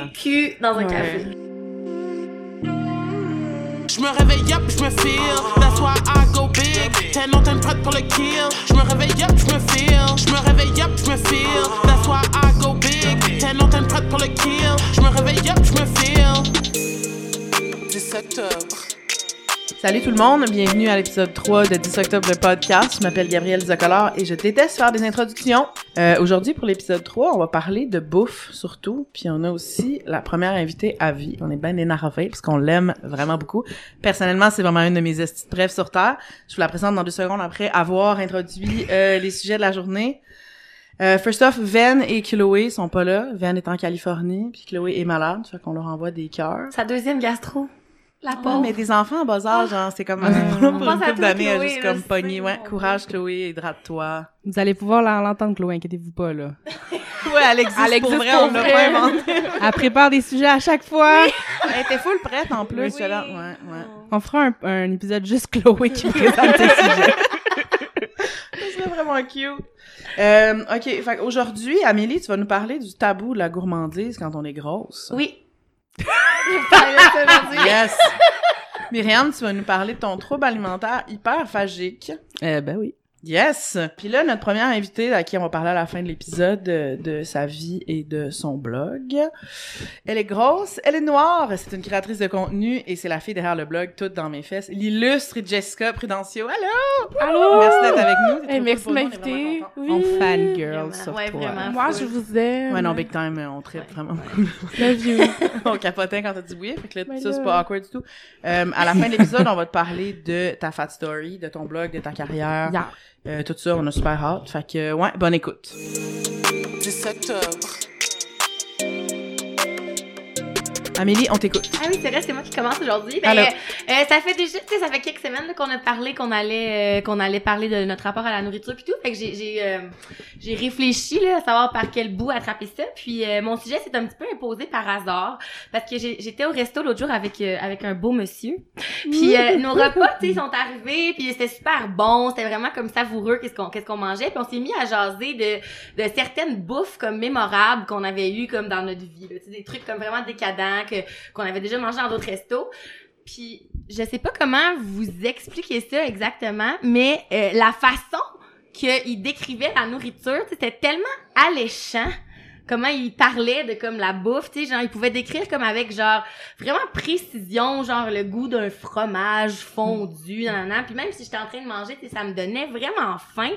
contenu cul dans un Ouais. café. Je me réveille up, je me feel. That's why I go big. T'es non, t'es prête pour le kill. Je me réveille up, je me feel. Je me réveille up, je me feel. That's why I go big. T'es non, t'es prête pour le kill. Je me réveille up, je me feel. 17 heures. Salut tout le monde, bienvenue à l'épisode 3 de 10 octobre podcast. Je m'appelle Gabrielle Zocolor et je déteste faire des introductions. Euh, Aujourd'hui, pour l'épisode 3, on va parler de bouffe surtout. Puis on a aussi la première invitée à vie. On est bien énervés parce qu'on l'aime vraiment beaucoup. Personnellement, c'est vraiment une de mes estis de sur Terre. Je vous la présente dans deux secondes après avoir introduit euh, les sujets de la journée. Euh, first off, Ven et Chloé sont pas là. Ven est en Californie, puis Chloé est malade, fait qu'on leur envoie des cœurs. Sa deuxième gastro. La Ouais, pauvre. mais des enfants en bas âge, genre, c'est comme, Ouais. pour On une couple d'années, juste comme sais, pogné, ouais, courage, Chloé, hydrate-toi. Vous allez pouvoir l'entendre, Chloé, inquiétez-vous pas, là. Ouais, elle existe Elle pour existe vrai, pour on l'a pas inventé. Elle prépare des sujets à chaque fois. Elle était full prête, en plus, Oui. Ouais, ouais. On fera un, un épisode juste Chloé qui présente ses sujets. Ça serait vraiment cute. Euh, ok, fait aujourd'hui, Amélie, tu vas nous parler du tabou de la gourmandise quand on est grosse. Oui. Yes! Myriam, tu vas nous parler de ton trouble alimentaire hyperphagique. Euh, ben oui. Yes! Puis là, notre première invitée à qui on va parler à la fin de l'épisode de, de sa vie et de son blog. Elle est grosse, elle est noire, c'est une créatrice de contenu et c'est la fille derrière le blog Toutes dans mes fesses, l'illustre Jessica Prudencio. Allô! Allô? Merci d'être avec nous. c'est Eh, merci de pour nous, on est vraiment m'inviter. Oui. On fangirl Vraiment. sur Ouais, toi. vraiment. Moi, je vous aime. Ouais, non, big time, on tripe vraiment. Love you. on capotait quand t'as dit oui, fait que là, Mais ça, c'est pas awkward du tout. Euh, à la fin de l'épisode, on va te parler de ta fat story, de ton blog, de ta carrière, Yeah. Euh, tout ça, on a super hâte. Fait que, ouais, bonne écoute. 17 heures. Amélie, on t'écoute. Ah oui, c'est vrai, c'est moi qui commence aujourd'hui. Ben, Alors. euh, euh, ça fait déjà, tu sais, ça fait quelques semaines qu'on a parlé qu'on allait, euh, qu'on allait parler de notre rapport à la nourriture puis tout. Fait que j'ai, j'ai, euh, j'ai réfléchi là, à savoir par quel bout attraper ça. Puis euh, mon sujet s'est un petit peu imposé par hasard parce que j'ai- j'étais au resto l'autre jour avec euh, avec un beau monsieur. Puis euh, nos repas, tu sais, sont arrivés, puis c'était super bon, c'était vraiment comme savoureux qu'est-ce qu'on qu'est-ce qu'on mangeait. Puis on s'est mis à jaser de de certaines bouffes comme mémorables qu'on avait eues comme dans notre vie, là, des trucs comme vraiment décadents qu'on avait déjà mangé dans d'autres restos. Puis je sais pas comment vous expliquer ça exactement, mais euh, la façon qu'il décrivait la nourriture, c'était tellement alléchant comment il parlait de comme la bouffe, tu sais, genre il pouvait décrire comme avec genre vraiment précision, genre le goût d'un fromage fondu, nan, nan, nan. puis même si j'étais en train de manger, tu sais, ça me donnait vraiment faim.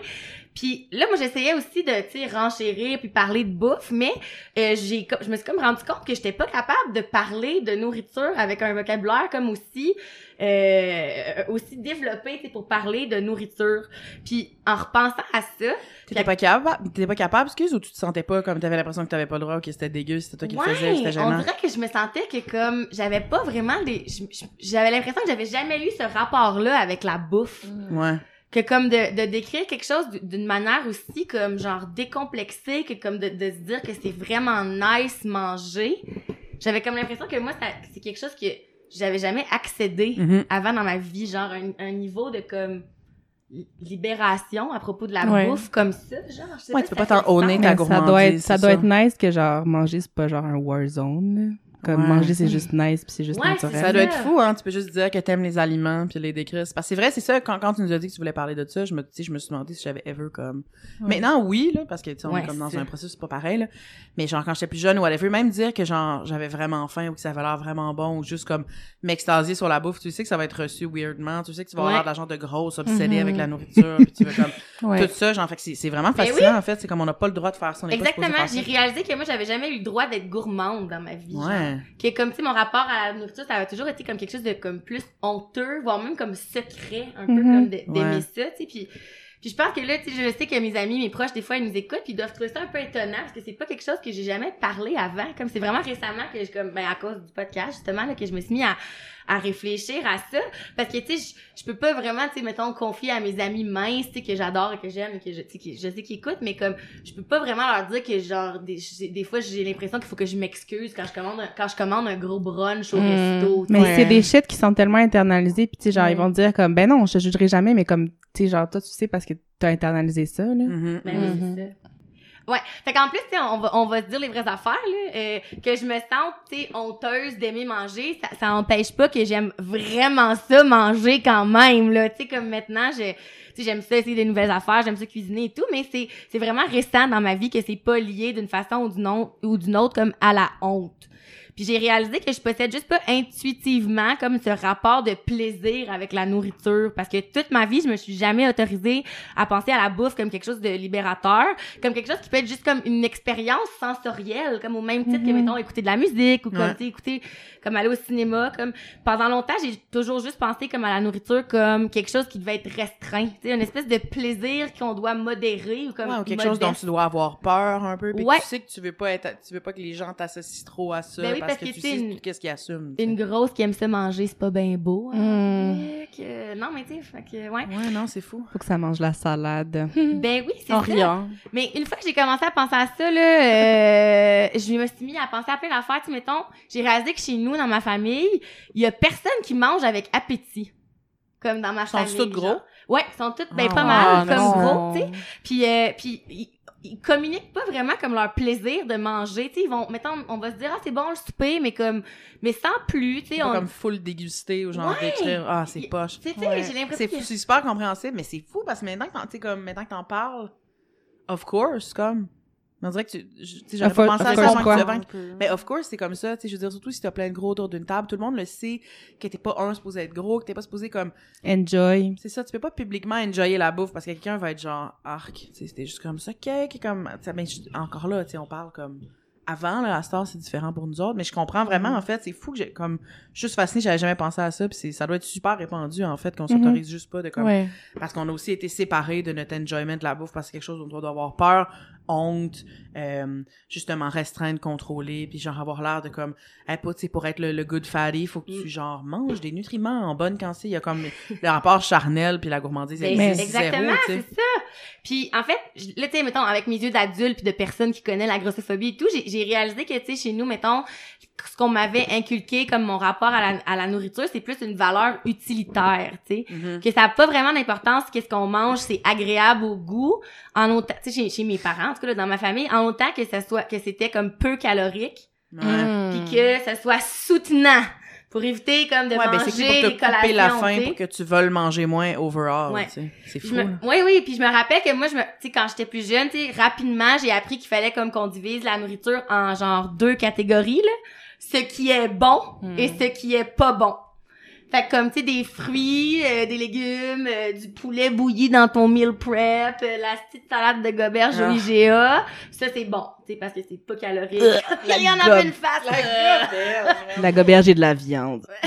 Puis là, moi, j'essayais aussi de, tu sais, renchérir puis parler de bouffe, mais euh, j'ai, comme- je me suis comme rendu compte que j'étais pas capable de parler de nourriture avec un vocabulaire comme aussi, euh, aussi développé, tu sais, pour parler de nourriture. Puis en repensant à ça, T'étais pas capable, t'étais pas capable, excuse, ou tu te sentais pas comme t'avais l'impression que t'avais pas le droit ou que c'était dégueu, c'était toi qui le faisais, c'était on gênant? dirait que je me sentais que comme j'avais pas vraiment des, j'avais l'impression que j'avais jamais eu ce rapport-là avec la bouffe. Ouais. Que comme de, de décrire quelque chose d'une manière aussi comme genre décomplexée que comme de, de se dire que c'est vraiment nice manger j'avais comme l'impression que moi ça- c'est quelque chose que j'avais jamais accédé Mhm. avant dans ma vie genre un, un niveau de comme li- libération à propos de la Ouais. bouffe comme ça genre je sais Ouais, pas tu peux pas ça t'en honner ta Mais ça gourmandise, doit être, ça c'est doit ça. être nice que genre manger c'est pas genre un war zone. Comme Ouais. manger c'est juste nice puis c'est juste Ouais, naturel. Ça doit être fou, hein. Tu peux juste dire que t'aimes les aliments puis les décrire. C'est Parce que c'est vrai, c'est ça, quand, quand tu nous as dit que tu voulais parler de ça, je me, tu sais, je me suis demandé si j'avais ever comme. Maintenant, oui, là, parce que, tu sais, on Ouais, est comme dans un processus, c'est pas pareil, là. Mais genre, quand j'étais plus jeune ou whatever, même dire que genre, j'avais vraiment faim ou que ça avait l'air vraiment bon ou juste comme m'extasier sur la bouffe, tu sais que ça va être reçu weirdement. Tu sais que tu vas Ouais. avoir de la genre de grosse obsédée Mhm. avec la nourriture puis tu veux comme. Ouais. Tout ça, genre, fait que c'est c'est vraiment Mais fascinant, en fait. C'est comme on n'a pas le droit de faire ça. on n'est pas supposé Exactement, j'ai réalisé que moi j'avais jamais eu le droit d'être gourmande dans ma vie. genre. Ouais. que comme tu sais mon rapport à la nourriture ça a toujours été comme quelque chose de comme plus honteux voire même comme secret un peu Mhm. comme d'aimer Ouais. ça tu sais puis puis je pense que là tu sais je sais que mes amis mes proches des fois ils nous écoutent puis ils doivent trouver ça un peu étonnant parce que c'est pas quelque chose que j'ai jamais parlé avant comme c'est vraiment récemment que je comme ben à cause du podcast justement là que je me suis mis à à réfléchir à ça parce que tu sais je, je peux pas vraiment tu sais mettons confier à mes amis minces tu sais que j'adore et que j'aime et que je tu sais que je sais qu'ils écoutent mais comme je peux pas vraiment leur dire que genre des, j'ai- des fois j'ai l'impression qu'il faut que je m'excuse quand je commande un, quand je commande un gros brunch au Mm. resto Mais c'est des shit qui sont tellement internalisés puis tu sais genre ils vont dire comme ben non, je te jugerai jamais mais comme tu sais genre toi tu sais parce que t'as internalisé ça là. Mhm. Ben oui, Mhm. c'est ça. Ouais. Fait qu'en plus, on va, on va se dire les vraies affaires, là. euh, que je me sente, honteuse d'aimer manger, ça, ça empêche pas que j'aime vraiment ça, manger quand même, là. Tu sais, comme maintenant, je, j'aime ça essayer des nouvelles affaires, j'aime ça cuisiner et tout, mais c'est, c'est vraiment récent dans ma vie que c'est pas lié d'une façon ou d'une ou d'une autre comme à la honte. Puis j'ai réalisé que je possède juste pas intuitivement comme ce rapport de plaisir avec la nourriture parce que toute ma vie, je me suis jamais autorisée à penser à la bouffe comme quelque chose de libérateur, comme quelque chose qui peut être juste comme une expérience sensorielle, comme au même titre que mettons écouter de la musique ou comme Ouais. écouter comme aller au cinéma, comme pendant longtemps, j'ai toujours juste pensé comme à la nourriture comme quelque chose qui devait être restreint, tu sais une espèce de plaisir qu'on doit modérer ou comme Ouais, ou quelque chose dont tu dois avoir peur un peu, puis Ouais. tu sais que tu veux pas être, tu veux pas que les gens t'associent trop à ça, Ben oui, parce, parce que, que tu tu sais, sais une- qu'est-ce tu sais. une grosse qui aime ça manger, c'est pas bien beau. Hein? Mm. Fait que- non, mais tu sais, fait que, ouais. Ouais, non, c'est fou. Faut que ça mange la salade. Ben oui, c'est ça. riant. Mais une fois que j'ai commencé à penser à ça, là, euh, je me suis mis à penser à plein d'affaires. Tu mettons, j'ai réalisé que chez nous, dans ma famille, il y a personne qui mange avec appétit. Comme dans ma Sont-ils famille. tous gros? genre. Ouais, ils sont tous, ben, Ah, pas mal, Ah, comme non. gros, tu sais. Puis, euh, puis ils, communiquent pas vraiment comme leur plaisir de manger. Tu sais, ils vont, mettons, on va se dire, ah, c'est bon le souper, mais comme, mais sans plus, tu sais. On- comme full dégusté ou genre Ouais. d'écrire ah c'est poche. Ouais. j'ai l'impression C'est que- fou, c'est super compréhensible, mais c'est fou parce que maintenant que t'en, comme maintenant que t'en parles, of course, comme. On dirait que tu, tu sais, j'aurais pas pensé à ça avant que tu- Mais of course, c'est comme ça, tu sais, je veux dire, surtout si t'as plein de gros autour d'une table, tout le monde le sait que t'es pas un supposé être gros, que t'es pas supposé comme, Enjoy. c'est ça, tu peux pas publiquement enjoyer la bouffe parce que quelqu'un va être genre, arc, tu sais, c'était juste comme ça, cake, comme, tu sais, ben, je- encore là, tu sais, on parle comme, avant, là, à Star, c'est différent pour nous autres, mais je comprends vraiment, Mm-hmm. en fait, c'est fou que j'ai, comme, je suis juste fascinée, j'avais jamais pensé à ça, puis c'est, ça doit être super répandu, en fait, qu'on Mm-hmm. s'autorise juste pas de comme, Ouais. parce qu'on a aussi été séparés de notre enjoyment de la bouffe parce que c'est quelque chose dont on doit avoir peur, honte, euh, justement restreindre, contrôler, puis genre avoir l'air de comme, hey, pas, pour être le, le good fatty, faut que Mm. tu genre manges des nutriments en bonne quantité. Il y a comme le rapport charnel puis la gourmandise. Ben, elle c'est existe exactement, zéro, tu sais. c'est ça. Puis en fait, là tu sais mettons avec mes yeux d'adulte puis de personne qui connaît la grossophobie et tout, j'ai réalisé que tu sais chez nous mettons ce qu'on m'avait inculqué comme mon rapport à la, à la nourriture, c'est plus une valeur utilitaire, tu sais. Mhm. Que ça a pas vraiment d'importance qu'est-ce qu'on mange, c'est agréable au goût en autant tu sais chez, chez mes parents en tout cas là, dans ma famille, en autant que ça soit que c'était comme peu calorique Ouais. Mm. puis que ça soit soutenant pour éviter comme de Ouais, ben manger c'est plus pour couper la faim pour que tu veuilles manger moins overall, Ouais. tu sais. C'est fou. me-. Oui, oui, puis je me rappelle que moi, je me, tu sais, quand j'étais plus jeune, tu sais, rapidement, j'ai appris qu'il fallait comme qu'on divise la nourriture en genre deux catégories, là. Ce qui est bon Hmm. et ce qui est pas bon. Fait que comme, tu sais, des fruits, euh, des légumes, euh, du poulet bouilli dans ton meal prep, euh, la petite salade de goberge Ah. au IGA, ça c'est bon, sais, parce que c'est pas calorique. Euh, Il y en a de face. euh. La goberge et de la viande.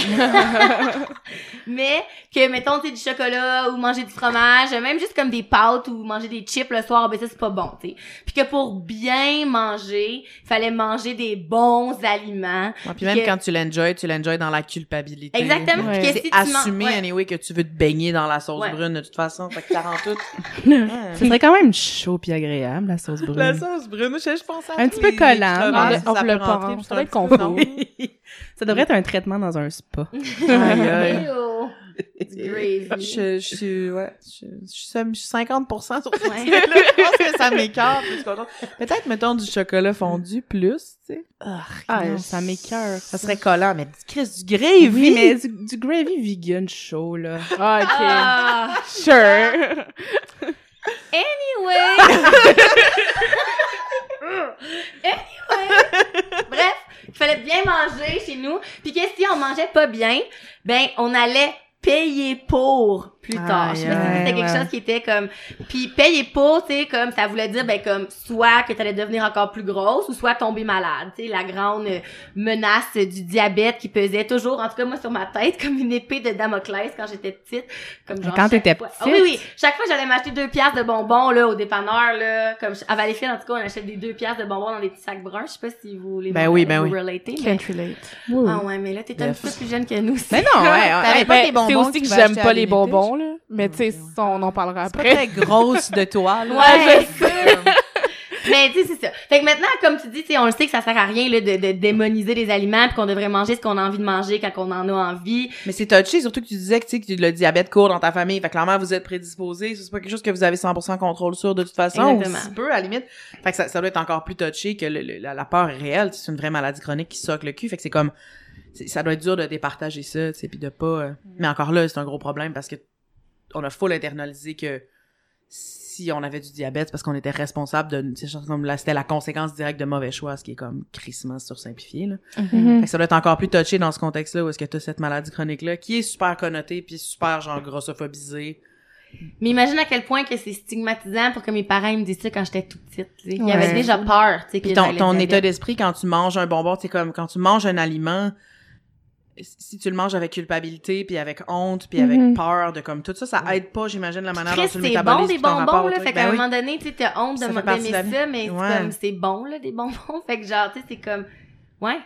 Mais que, mettons, tu du chocolat ou manger du fromage, même juste comme des pâtes ou manger des chips le soir, ben ça, c'est pas bon, tu sais. Puis que pour bien manger, il fallait manger des bons aliments. Ouais, puis même que- quand tu l'enjoy, tu l'enjoy dans la culpabilité. Exactement. Ouais. Puis que si tu manges- assumé, ouais. anyway, que tu veux te baigner dans la sauce Ouais. brune de toute façon. Fait que ça rend tout. Ce serait quand même chaud puis agréable, la sauce brune. La sauce brune, je, je pense à Un petit peu collant, on peut le puis Ça un être confort. Ça devrait être un traitement dans un spa. Gravy. Je, je suis, ouais, je, je suis je suis 50% sur ce Ouais. Je pense que ça m'écarte. Peut-être, mettons, du chocolat fondu plus, tu sais. Ah, non. ça m'écœure. Ça serait collant, mais du Chris, du gravy! Oui, mais du, du gravy vegan chaud, là. Ah, ok. Ah, Sure. anyway. anyway. Bref, il fallait bien manger chez nous. Puis que si on mangeait pas bien, ben, on allait payer pour plus tard. Je sais pas si Aïe, c'était quelque ouais. chose qui était comme puis payer pour, tu sais comme ça voulait dire ben comme soit que tu allais devenir encore plus grosse ou soit tomber malade, tu sais la grande menace du diabète qui pesait toujours en tout cas moi sur ma tête comme une épée de Damoclès quand j'étais petite comme genre quand t'étais fois- Ah petite? oui oui, chaque fois j'allais m'acheter deux piastres de bonbons là au dépanneur là comme à Valleyfield en tout cas on achète des deux piastres de bonbons dans des petits sacs bruns, je sais pas si vous les Ben oui, ben vous oui. relatez, mais- Can't relate. Ah ouais, mais là t'es un Bref. peu plus jeune que nous. Mais non, ouais, ouais. Pas ben, bonbons C'est aussi que j'aime pas les bonbons, là. Mais Mm, tu sais, ouais. on en parlera C'est pas après. très grosse de toi, là. Ouais, Comme- Mais tu sais, c'est ça. Fait que maintenant, comme tu dis, tu sais, on le sait que ça sert à rien là, de, de démoniser les aliments puis qu'on devrait manger ce qu'on a envie de manger quand on en a envie. Mais c'est touché, surtout que tu disais que, tu sais, que le diabète court dans ta famille. Fait que clairement, vous êtes prédisposé. C'est pas quelque chose que vous avez 100% contrôle sur de toute façon. Exactement. Ou si peu, à la limite. Fait que ça, ça doit être encore plus touché que le- le- la, la peur est réelle. C'est une vraie maladie chronique qui soque le cul. Fait que c'est comme, ça doit être dur de départager ça, tu sais, puis de pas, euh, mais encore là, c'est un gros problème parce que on a full internalisé que si on avait du diabète, c'est parce qu'on était responsable de, tu sais, genre comme là, c'était la conséquence directe de mauvais choix, ce qui est comme crissement sursimplifié, là. Mhm. Fait que ça doit être encore plus touché dans ce contexte-là où est-ce que t'as cette maladie chronique-là qui est super connotée puis super genre grossophobisée. Mais imagine à quel point que c'est stigmatisant pour que mes parents ils me disent ça quand j'étais toute petite. tu sais. Il y Ouais. avait déjà peur, tu sais, que Puis ton, ton état d'esprit quand tu manges un bonbon, c'est comme quand tu manges un aliment, si tu le manges avec culpabilité, puis avec honte, puis avec Mhm. peur de comme tout ça, ça aide pas, j'imagine, la manière dont tu le c'est bon métabolises. des bonbons, là. Fait qu'à Ben un oui. moment donné, tu sais, t'as honte de Ça d'aimer ça, vie. mais c'est Ouais. comme, c'est bon, là, des bonbons. Fait que genre, tu sais, c'est comme, ouais.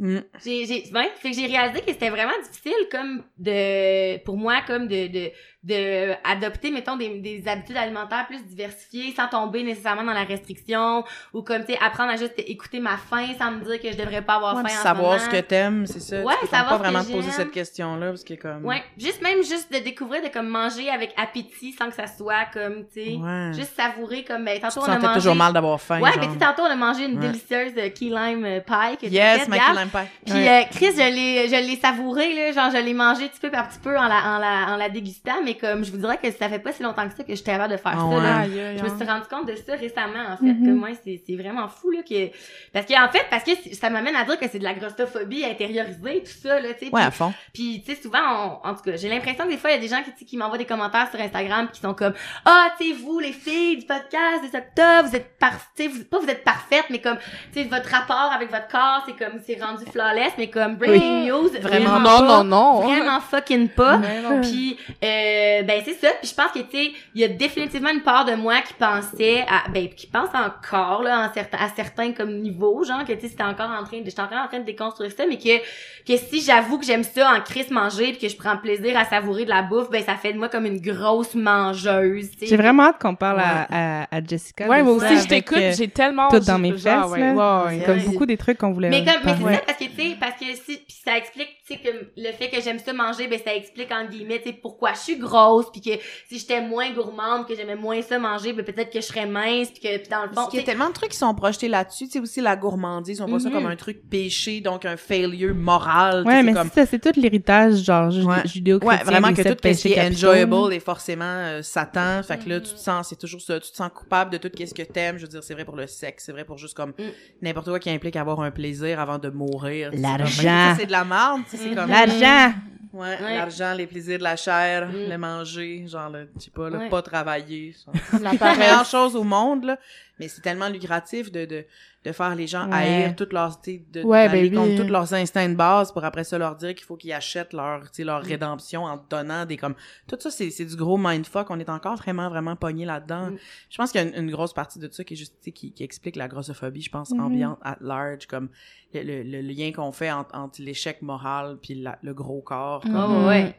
Mm. J'ai, j'ai, ouais, fait que j'ai réalisé que c'était vraiment difficile, comme, de, pour moi, comme, de, de, de adopter, mettons, des, des habitudes alimentaires plus diversifiées, sans tomber nécessairement dans la restriction, ou comme, tu sais, apprendre à juste écouter ma faim sans me dire que je devrais pas avoir Ouais, faim en savoir ce ce moment. que t'aimes, c'est ça. Ouais, tu peux savoir pas ce vraiment te poser cette question-là, parce que comme... Ouais, juste même juste de découvrir de comme manger avec appétit sans que ça soit comme tu sais Ouais. juste savourer comme ben tu tantôt te on a mangé toujours mal d'avoir faim. Ouais, genre. mais tu tantôt on a mangé une délicieuse euh, key lime euh, pie que Yes, ma key lime pie. Puis euh, Chris, je l'ai je l'ai savouré là, genre je l'ai mangé petit peu par petit peu en la en la en la dégustant, mais comme je vous dirais que ça fait pas si longtemps que ça que j'étais capable de faire Ah ça ouais. là. Aïe, aïe, Je me suis rendu compte de ça récemment, en fait, Mhm. que moi, c'est, c'est vraiment fou, là, que, parce que, en fait, parce que ça m'amène à dire que c'est de la grossophobie intériorisée, tout ça, là, tu sais. Ouais, puis- à fond. puis, tu sais, souvent, on- en tout cas, j'ai l'impression que des fois, il y a des gens qui, tu sais, qui m'envoient des commentaires sur Instagram qui sont comme, ah, tu sais, vous, les filles du podcast des octobre, vous êtes par, tu sais, vous, pas vous êtes parfaites, mais comme, tu sais, votre rapport avec votre corps, c'est comme, c'est rendu flawless, mais comme, breaking news, Vraiment. Non, pas, non, non. Vraiment fucking pas. Puis, euh, ben c'est ça. Puis je pense que tu sais, il y a définitivement une part de moi qui pensait, à, ben qui pense encore là, en certains, à certains comme niveaux, genre que tu sais, c'était encore en train de, j'étais encore en train de déconstruire ça, mais que que si j'avoue que j'aime ça en crise manger puis que je prends plaisir à savourer de la bouffe, ben ça fait de moi comme une grosse mangeuse. tu sais. J'ai vraiment hâte qu'on parle à, à, à Jessica. Ouais, moi aussi, je t'écoute, euh, j'ai tellement... tout dans mes genre, fesses, ouais, là. ouais, ouais. C'est comme beaucoup des trucs qu'on voulait Mais comme, mais c'est ça parce que tu sais, parce que si, puis ça explique, tu sais, que le fait que j'aime ça manger, ben ça explique en guillemets, tu sais, pourquoi je suis grosse, puis que si j'étais moins gourmande, que j'aimais moins ça manger, ben peut-être que je serais mince, puis que dans le fond, Parce qu'il y a tellement de trucs qui sont projetés là-dessus, tu sais, aussi la gourmandise, on voit ça Mhm. comme un truc péché, donc un failure moral, Ouais, c'est mais comme... c'est ça, c'est tout l'héritage, genre, Ouais. judéo-chrétien. Ouais, vraiment que tout ce qui péchés est enjoyable est forcément euh, Satan. Fait que là, tu te sens, c'est toujours ça, tu te sens coupable de tout ce que t'aimes. Je veux dire, c'est vrai pour le sexe, c'est vrai pour juste comme Mm. n'importe quoi qui implique avoir un plaisir avant de mourir. L'argent. ben, C'est de la merde, tu sais, c'est Mhm. comme... L'argent! Ouais, Ouais. l'argent, les plaisirs de la chair, Mm. le manger, genre, le, je sais pas, le Ouais. pas travailler. genre. La meilleure chose au monde, là. Mais c'est tellement lucratif de, de, de faire les gens Ouais. haïr toutes leurs, tu sais, de, Ouais, ben contre oui. tous leurs instincts de base pour après ça leur dire qu'il faut qu'ils achètent leur, tu sais, Mm. leur rédemption en donnant des comme, tout ça, c'est, c'est du gros mindfuck. On est encore vraiment, vraiment pogné là-dedans. Mm. Je pense qu'il y a une, une grosse partie de ça qui est juste, tu sais, qui, qui explique la grossophobie, je pense, Mhm. ambiante at large, comme le, le, le lien qu'on fait entre, entre l'échec moral puis la- le gros corps. Oh, comme- ouais.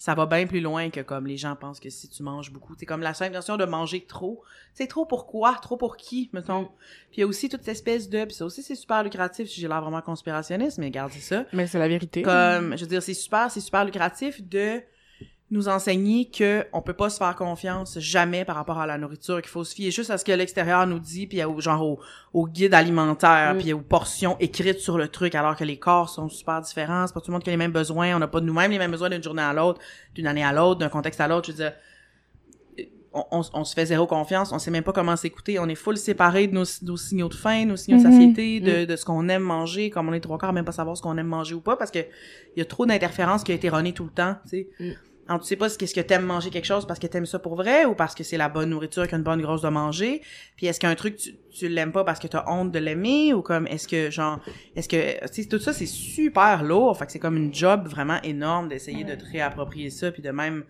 Ça va bien plus loin que comme les gens pensent que si tu manges beaucoup. C'est comme la simple notion de manger trop. C'est trop pour quoi? Trop pour qui, mettons? Puis il y a aussi toute cette espèce de... Puis ça aussi, c'est super lucratif, si j'ai l'air vraiment conspirationniste, mais regardez ça. Mais c'est la vérité. Comme, je veux dire, c'est super, c'est super lucratif de nous enseigner que on peut pas se faire confiance jamais par rapport à la nourriture, qu'il faut se fier juste à ce que l'extérieur nous dit, puis au genre au, au guide alimentaire, Mm. puis aux portions écrites sur le truc, alors que les corps sont super différents, c'est pas tout le monde qui a les mêmes besoins, on n'a pas nous-mêmes les mêmes besoins d'une journée à l'autre, d'une année à l'autre, d'un contexte à l'autre, je veux dire, on, on, on se fait zéro confiance, on sait même pas comment s'écouter, on est full séparés de nos, nos signaux de faim, nos signaux de Mhm. satiété, de, de ce qu'on aime manger, comme on est trois quarts même pas savoir ce qu'on aime manger ou pas, parce que il y a trop d'interférences qui a été erronées tout le temps, tu sais. Mm. Alors, tu sais pas ce qu'est-ce que t'aimes manger quelque chose parce que t'aimes ça pour vrai ou parce que c'est la bonne nourriture qu'une bonne grosse de manger. Puis est-ce qu'un truc tu, tu l'aimes pas parce que t'as honte de l'aimer ou comme est-ce que genre est-ce que tu sais tout ça c'est super lourd, fait que c'est comme une job vraiment énorme d'essayer de te réapproprier ça puis de même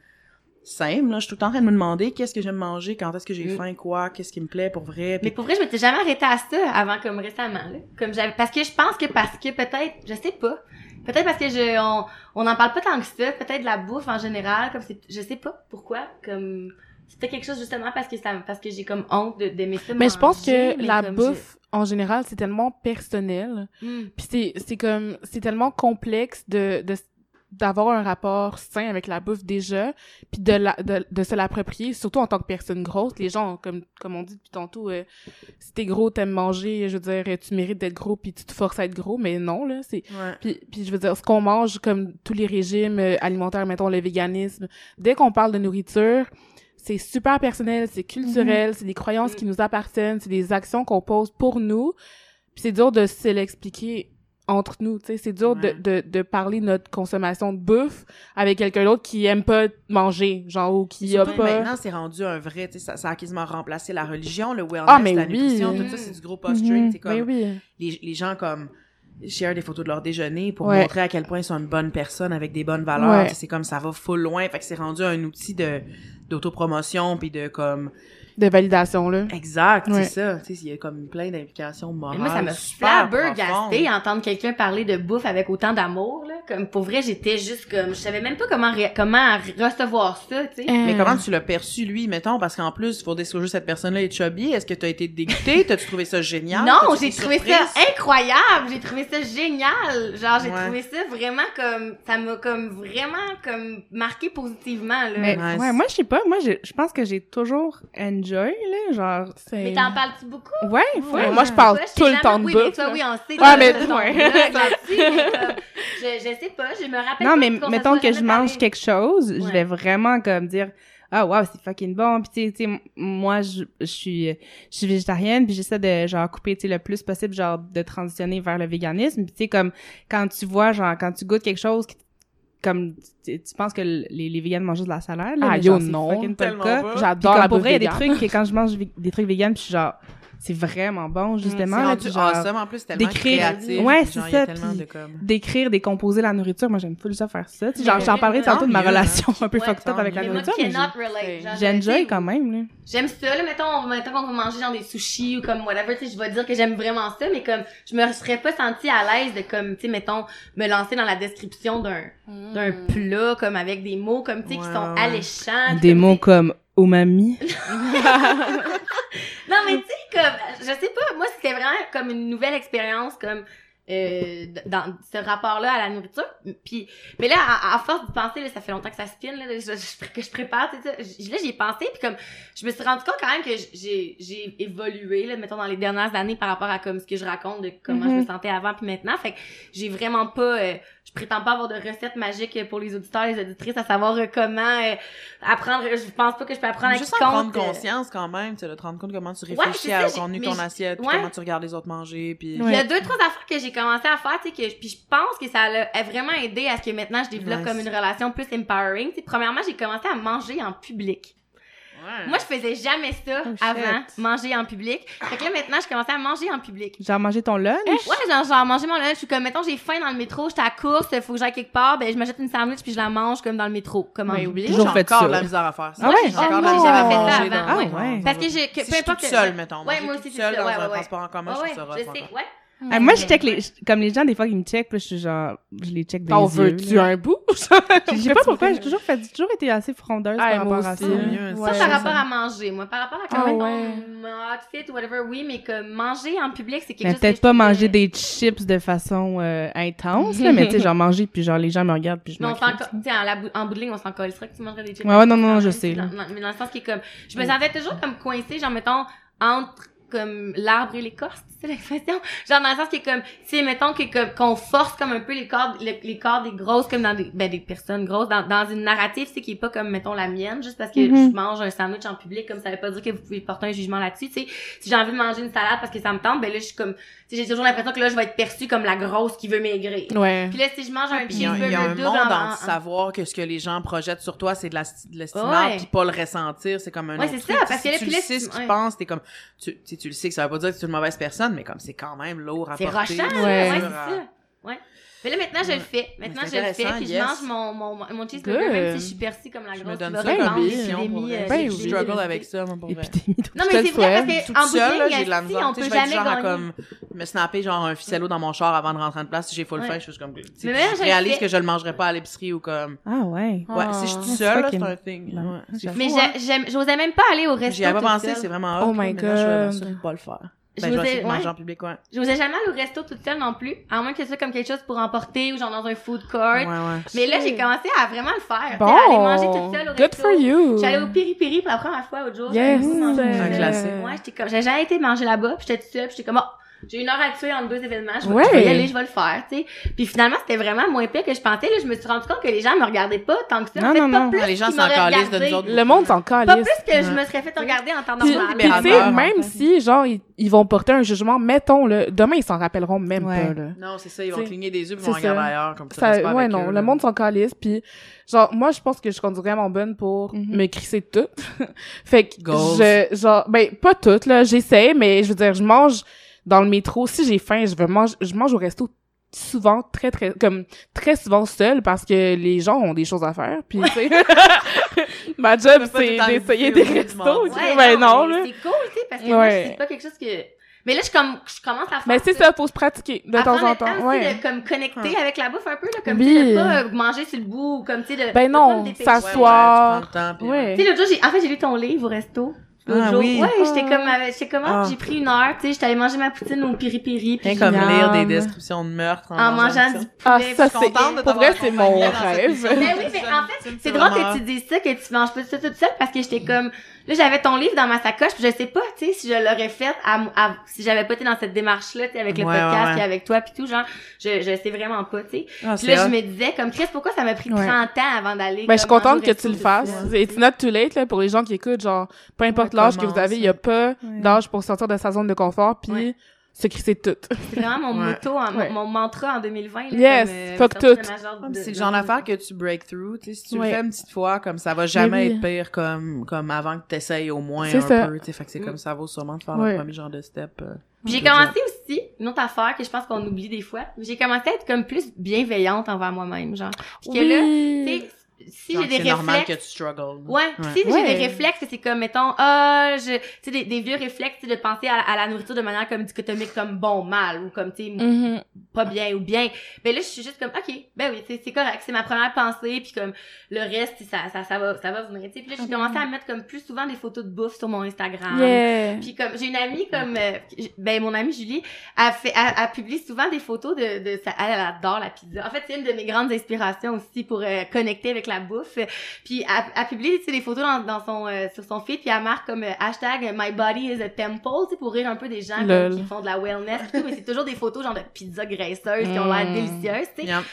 simple là, je suis tout le temps en train de me demander qu'est-ce que j'aime manger, quand est-ce que j'ai Mm. faim, quoi, qu'est-ce qui me plaît pour vrai. Mais pour vrai, je m'étais jamais arrêtée à ça avant comme récemment, là. Comme j'avais, parce que je pense que parce que peut-être, je sais pas. Peut-être parce que je, on, on en parle pas tant que ça. Peut-être de la bouffe en général, comme c'est, je sais pas pourquoi. Comme, c'était quelque chose justement parce que ça, parce que j'ai comme honte de- d'aimer ça. Mais je pense que mais la bouffe, en général, c'est tellement personnel. Hmm. Puis c'est, c'est comme, c'est tellement complexe de, de, d'avoir un rapport sain avec la bouffe déjà, puis de, la, de, de se l'approprier, surtout en tant que personne grosse. Les gens, comme, comme on dit depuis tantôt, euh, si t'es gros, t'aimes manger, je veux dire, tu mérites d'être gros, puis tu te forces à être gros, mais non, là, c'est... Ouais. Puis, puis je veux dire, ce qu'on mange, comme tous les régimes euh, alimentaires, mettons le véganisme, dès qu'on parle de nourriture, c'est super personnel, c'est culturel, c'est des croyances Mm. qui nous appartiennent, c'est des actions qu'on pose pour nous. Puis c'est dur de se l'expliquer entre nous, tu sais, c'est dur Ouais. de, de, de parler de notre consommation de bouffe avec quelqu'un d'autre qui aime pas manger, genre, ou qui a Surtout pas... maintenant, c'est rendu un vrai, tu sais, ça, ça a quasiment remplacé la religion, le wellness, Ah, mais la oui. nutrition, tout ça, c'est du gros posturing, Mhm. c'est comme, Mais oui. les, les gens comme share des photos de leur déjeuner pour Ouais. montrer à quel point ils sont une bonne personne avec des bonnes valeurs. Ouais. Tu sais, C'est comme ça va full loin. Fait que c'est rendu un outil de d'autopromotion puis de comme De validation, là. exact, Ouais. c'est ça. Tu sais, il y a comme plein d'implications Mais morales. moi, ça m'a flabbergasté entendre quelqu'un parler de bouffe avec autant d'amour, là. Comme, pour vrai, j'étais juste comme, je savais même pas comment, ré- comment recevoir ça, tu sais. Mais Euh, comment tu l'as perçu, lui, mettons, parce qu'en plus, il faut disclosure cette personne-là est chubby. Est-ce que tu as été dégoûté? T'as-tu trouvé ça génial? Non, j'ai trouvé ça incroyable, j'ai trouvé ça génial. Genre j'ai Ouais. trouvé ça vraiment comme ça m'a comme vraiment comme marqué positivement là. Mais ouais, moi, je sais pas. Moi, j'ai- je pense que j'ai toujours enjoy, là. Genre, c'est. Mais t'en parles-tu beaucoup? Ouais, moi, je parle tout le temps de oui, bouffe, mais toi, là. oui, on sait. Ouais, mais- ouais. comme, je, je sais pas, je me rappelle Non, mais mettons que je mange quelque chose, je vais vraiment comme dire ah wow c'est fucking bon puis tu sais- moi je je suis je suis végétarienne puis j'essaie de genre couper tu sais le plus possible genre de transitionner vers le véganisme puis tu sais comme quand tu vois genre quand tu goûtes quelque chose qui- comme tu, tu penses que les, les véganes mangent juste de la salade là, Ah, mais yo, non, tellement J'adore la pour vrai il y a des trucs que quand je mange des trucs véganes puis je suis genre c'est vraiment bon justement C'est là, rendu genre, awesome. En plus, tellement d'écrire- créatif. Ouais, c'est ça, tellement puis- de comme... d'écrire, décomposer la nourriture. Moi, j'aime full ça faire ça. J'en parlerai tantôt de ma relation un peu fucked up avec la nourriture. J'enjoy quand même, là. J'aime ça, là, mettons, mettons qu'on va manger genre des sushis ou comme whatever, tu sais, je vais dire que j'aime vraiment ça, mais comme, je me serais pas sentie à l'aise de comme, tu sais, mettons, me lancer dans la description d'un, d'un plat, comme avec des mots, comme, tu sais, qui sont ouais. alléchants. Des comme, mots tu comme umami. Non, mais tu sais, comme, je sais pas, moi, c'était vraiment comme une nouvelle expérience, comme, euh, dans ce rapport-là à la nourriture. Puis, mais là, à, à force de penser, là, ça fait longtemps que ça spinne, là, je- je- que je prépare, tu sais, là, j'y ai pensé, puis comme, je me suis rendu compte quand même que j'ai, j'ai évolué, là, mettons, dans les dernières années par rapport à comme ce que je raconte de comment je me sentais avant puis maintenant. Fait que j'ai vraiment pas, euh, je prétends pas avoir de recette magique pour les auditeurs, les auditrices, à savoir euh, comment euh, apprendre, je pense pas que je peux apprendre à Juste quiconque. en prendre euh, conscience quand même, tu sais, de te rendre compte comment tu Ouais, réfléchis ça, au contenu de ton j'- assiette, puis ouais. comment tu regardes les autres manger, puis... Il y a deux, trois affaires que j'ai commencé à faire, tu sais, que, puis je pense que ça a a vraiment aidé à ce que maintenant je développe Nice. comme une relation plus empowering. Tu sais, premièrement, j'ai commencé à manger en public. Ouais. Moi, je faisais jamais ça Oh, shit. avant, manger en public. Fait que là, maintenant, je commençais à manger en public. Genre, manger ton lunch? Ouais, genre, genre manger mon lunch, je suis comme, mettons, j'ai faim dans le métro, j'étais à la course, faut que j'aille quelque part, ben, je m'achète une sandwich puis je la mange comme dans le métro, comme en public. J'ai encore ça. de la misère à faire ça. Ah ouais? J'ai encore de la misère à fait ça avant, ouais. Parce que j'ai, que, Si peu je suis importe. toute seule, mettons. Ouais, moi aussi, seule dans Ouais, un transport en commun, je ouais, trouve ça je ouais. Ah, moi, je check les, comme les gens, des fois, qui me checkent, puis je suis genre, je les check dans les yeux. veux-tu là. un bout? Je sais pas pourquoi, j'ai toujours fait, j'ai toujours été assez frondeuse Ah, par moi rapport à ça. Mieux, Ça, Ouais, par ça. rapport à manger, moi. Par rapport à Ah, comme ouais. mon outfit ou whatever, oui, mais comme manger en public, c'est quelque Mais chose peut-être que pas manger des chips de façon euh, intense, là, mais tu sais, genre manger, puis genre les gens me regardent, puis je Mais on m'en tu sais, en, en bout de ligne, on s'en collerait que tu mangerais des chips. Ouais, ouais, non, non, je sais, mais dans le sens qui est comme, je me sentais toujours comme coincée, genre, mettons, entre comme l'arbre et l'écorce, c'est ça l'expression? Genre, dans le sens qui est comme, tu sais, mettons que, que- qu'on force comme un peu les corps, le- les corps des grosses, comme dans des, ben, des personnes grosses, dans, dans une narrative, tu sais, qui est pas comme, mettons, la mienne, juste parce que Mhm. je mange un sandwich en public, comme ça veut pas dire que vous pouvez porter un jugement là-dessus, tu sais. Si j'ai envie de manger une salade parce que ça me tente, ben là, je suis comme, tu sais, j'ai toujours l'impression que là, je vais être perçue comme la grosse qui veut maigrir. Ouais. Puis là, si je mange un Puis il y a, il y a cheeseburger un double monde en- en en- savoir que ce que les gens projettent sur toi, c'est de la- de Ouais. puis pas le ressentir, c'est comme un Ouais, autre c'est truc. ça, Tu sais, parce si que là, tu puis le là, sais tu- ce tu ouais. penses, t'es comme, tu, tu sais, tu le sais que ça veut pas dire que tu es une mauvaise personne, mais comme c'est quand même lourd à C'est porter. rochant, ouais, c'est ça. Ouais. Mais là, maintenant, je le fais. Maintenant, je le fais. Puis je mange mon, mon, mon cheeseburger, Good. même si je suis percée comme la Je grosse. me donne ça comme vrai. Ben. Je struggle avec ça, moi, pour vrai. Épidémie Non, Je mais c'est vrai parce qu'en bout j'ai de la si, misère. on Tu peut je jamais gagner. comme me snapper genre un ficello dans mon char avant de rentrer en place. Si j'ai full Ouais. faim, je suis comme. je je réalise que je le mangerai pas à l'épicerie ou comme. Ah ouais. Ouais, Ah. si je suis toute seule, là, c'est un thing. Mais hein. j'osais même pas aller au resto. J'y avais pas pensé, c'est vraiment Oh my maintenant, je vais God. pas le faire. Je Ben, je vais vous ai- manger ouais. en public, ouais. J'osais jamais aller au resto toute seule non plus, à moins que ce soit comme quelque chose pour emporter ou genre dans un food court. Ouais, ouais. Mais là, j'ai commencé à vraiment le faire. Bon. Aller manger toute seule au Good resto. for you. J'allais au Piri-Piri pour la première fois l'autre jour. Yes. Un classique. Ouais, j'étais comme, j'ai jamais été manger là-bas, puis j'étais toute seule, puis j'étais comme, oh, j'ai une heure à tuer entre deux événements, je vais, Ouais. je vais y aller, je vais le faire, tu sais. Puis finalement, c'était vraiment moins pire que je pensais, là, je me suis rendu compte que les gens me regardaient pas tant que ça. Non, non, pas non. plus Ah, les gens s'en calissent de nous autres. Le monde s'en Pas calisse. plus que je me serais fait regarder en temps normal. puis tu sais, même si, genre, ils, ils vont porter un jugement, mettons, là, demain, ils s'en rappelleront même Ouais. pas, là. Non, c'est ça, ils vont cligner des yeux c'est vont regarder ça. ailleurs. Comme ça, Ça, pas ouais, avec non, eux, le monde s'en calisse, puis genre, moi, je pense que je suis rendue vraiment bonne pour Mhm. me crisser tout. fait que, je, genre, ben, pas toutes, là, j'essaie, mais je veux dire, je mange dans le métro, si j'ai faim, je veux manger, je mange au resto souvent, très, très, comme, très souvent seul parce que les gens ont des choses à faire, puis tu sais, ma job, c'est d'essayer des restos, sais, ben non, mais là. C'est cool, tu sais, parce que moi, Ouais. c'est pas quelque chose que... Mais là, je, comme, je commence à faire Mais c'est ça, faut se pratiquer de à temps en temps ouais. de comme connecter avec la bouffe un peu là comme Oui. tu sais, de pas manger sur le bout ou comme tu sais de Ben de non, Ouais, ouais, Ouais. tu sais l'autre jour j'ai en fait j'ai lu ton livre au resto l'autre Ah jour oui. ouais j'étais comme j'étais comme ah, Ah. j'ai pris une heure tu sais j'étais allée manger ma poutine au piri piri puis Rien comme lire des descriptions de meurtres en mangeant ça. du Ah, poulet, ça, c'est, pour vrai, c'est mon rêve. mission. Ben oui, mais en fait, c'est drôle que tu dises ça, que tu manges pas ça toute seule, parce que j'étais comme, là, j'avais ton livre dans ma sacoche, puis je sais pas, tu sais, si je l'aurais fait à, à- si j'avais pas été dans cette démarche-là, tu sais, avec le Ouais, podcast, ouais. puis avec toi, puis tout, genre, je, je sais vraiment pas, tu sais. Ah, Puis là, je me disais, comme, Chris, pourquoi ça m'a pris Ouais. 30 ans avant d'aller, Ben, je suis contente que tu le fasses. It's not too late, là, pour les gens qui écoutent, genre, peu importe Ouais, l'âge que vous avez, il y a pas Ouais. d'âge pour sortir de sa zone de confort, puis Ouais. Se crisser tout. C'est vraiment mon Ouais. motto, hein, Ouais. mon, mon mantra en 2020, là, Yes, comme, euh, fuck tout. C'est le genre d'affaire que tu break through, tu sais, si tu Ouais. le fais une petite fois, comme ça va jamais oui. être pire comme, comme avant que t'essayes au moins C'est un ça. peu, tu sais, fait que c'est Mm. comme ça vaut sûrement de faire Ouais. le premier genre de step. euh. J'ai commencé aussi, une autre affaire que je pense qu'on oublie des fois, j'ai commencé à être comme plus bienveillante envers moi-même, genre. Puis que là, tu sais, si j'ai des c'est normal réflexes... que tu struggles. Ouais, pis Ouais. si j'ai des réflexes, c'est comme, mettons, ah, je, tu sais, des, des vieux réflexes, tu sais, de penser à, à la nourriture de manière comme dichotomique, comme bon, mal, ou comme, tu sais, Mhm. pas bien ou bien. Ben là, je suis juste comme, ok, ben oui, c'est c'est correct, c'est ma première pensée, puis comme, le reste, ça, ça, ça va, ça va venir, tu sais. Puis là, j'ai commencé à mettre comme plus souvent des photos de bouffe sur mon Instagram. Yeah. Puis comme j'ai une amie comme euh, ben mon amie Julie a fait a, a publié souvent des photos de de sa, elle, elle adore la pizza. En fait, c'est une de mes grandes inspirations aussi pour euh, connecter avec la bouffe. Puis elle a publié tu sais, des photos dans, dans son euh, sur son feed puis elle marque comme euh, hashtag my body is a temple, tu sais pour rire un peu des gens comme, qui font de la wellness et tout, mais c'est toujours des photos genre de pizza graisseuse qui ont l'air Mm. délicieuses, tu sais. Yep.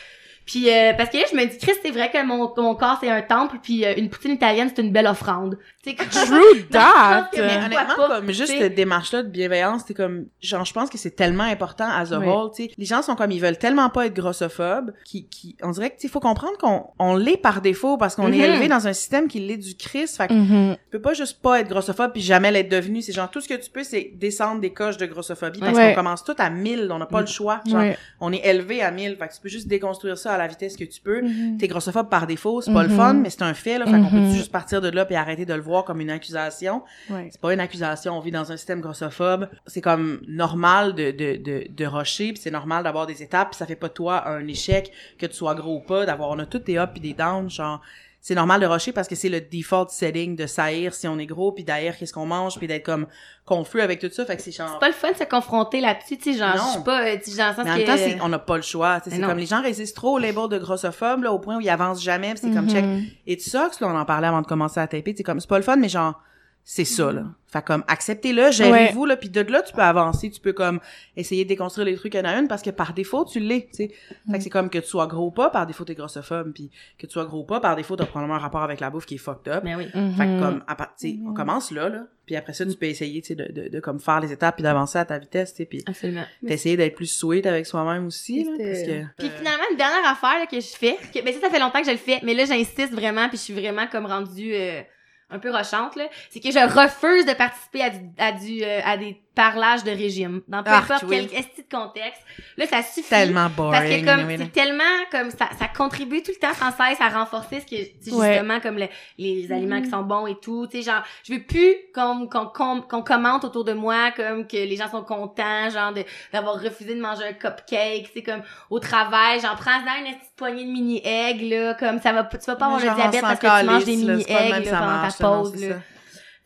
Puis euh, parce que là je me dis Chris, c'est vrai que mon mon corps c'est un temple puis euh, une poutine italienne c'est une belle offrande. Tu sais que- True Non, je that. pense que- Mais honnêtement, pas, comme juste t'sais. cette démarche-là de bienveillance, c'est comme, genre, je pense que c'est tellement important à the Oui. whole, tu sais. Les gens sont comme, ils veulent tellement pas être grossophobes, qui, qui, on dirait que, faut comprendre qu'on, on l'est par défaut parce qu'on est Mhm. élevé dans un système qui l'est du Christ. Fait que Mhm. tu peux pas juste pas être grossophobe puis jamais l'être devenu. C'est genre, tout ce que tu peux, c'est descendre des coches de grossophobie parce qu'on commence tout à 1000, on n'a pas le choix. Genre, on est élevé à 1000, fait que tu peux juste déconstruire ça à la vitesse que tu peux. Mhm. T'es grossophobe par défaut, c'est pas le Mhm. fun, mais c'est un fait, là. Fait qu'on Mhm. peut juste partir de là puis arrêter de le voir comme une accusation. Ouais. C'est pas une accusation, on vit dans un système grossophobe. C'est comme normal de, de, de, de rusher, puis c'est normal d'avoir des étapes, puis ça fait pas de toi un échec, que tu sois gros ou pas, d'avoir, on a toutes des ups puis des downs, genre, c'est normal de rusher parce que c'est le default setting de saillir si on est gros, puis d'ailleurs qu'est-ce qu'on mange, puis d'être comme confus avec tout ça, fait que c'est genre... C'est pas le fun de se confronter là-dessus, tu sais, genre, Non. je suis pas, euh, tu sais, le sens Mais en que... même temps, c'est- on n'a pas le choix. sais, C'est comme les gens résistent trop au label de grossophobe, là, au point où ils avancent jamais, puis c'est comme check. Mhm. Et tu sucks, là, on en parlait avant de commencer à taper, c'est comme, c'est pas le fun, mais genre, c'est ça, là. Fait comme, acceptez-le, gérez-vous, là, puis de là, tu peux avancer, tu peux comme, essayer de déconstruire les trucs une à une, parce que par défaut, tu l'es, tu sais. Fait que c'est comme que tu sois gros pas, par défaut, t'es grossophobe, puis que tu sois gros pas, par défaut, t'as probablement un rapport avec la bouffe qui est fucked up. Mais oui. Fait que comme, à part- tu sais, on commence là, là, puis après ça, tu peux essayer, tu sais, de, de, de, comme faire les étapes, puis d'avancer à ta vitesse, tu sais, puis Absolument. d'essayer d'être plus sweet avec soi-même aussi, là, parce que... Puis finalement, une dernière affaire là, que je fais, que, ben ça, ça fait longtemps que je le fais, mais là, j'insiste vraiment, puis je suis vraiment comme rendue euh, un peu rochante, là, c'est que je refuse de participer à du, à du, euh, à des parlage de régime. Dans peu Ah, importe quel esti de contexte. Là, ça suffit. Tellement Parce boring. que comme c'est tellement comme ça, ça contribue tout le temps sans cesse à renforcer ce sais, Ouais. justement comme le- les aliments qui sont bons et tout. Tu sais genre je veux plus qu'on qu'on qu'on qu'on commente autour de moi comme que les gens sont contents genre de d'avoir refusé de manger un cupcake. C'est comme au travail j'en prends dans une petite poignée de mini eggs là comme ça va tu vas pas avoir le diabète parce que tu manges des mini eggs là, pendant ta pause c'est là.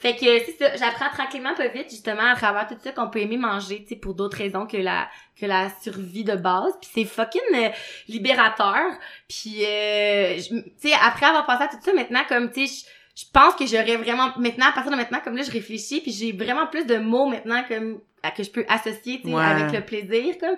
Fait que c'est ça, j'apprends tranquillement pas vite justement à travers tout ça qu'on peut aimer manger, tu sais pour d'autres raisons que la que la survie de base, puis c'est fucking euh, libérateur. Puis euh, tu sais après avoir pensé à tout ça maintenant comme tu sais je- je pense que j'aurais vraiment maintenant à partir de maintenant comme là je réfléchis puis j'ai vraiment plus de mots maintenant comme à- que je peux associer tu sais Ouais. avec le plaisir comme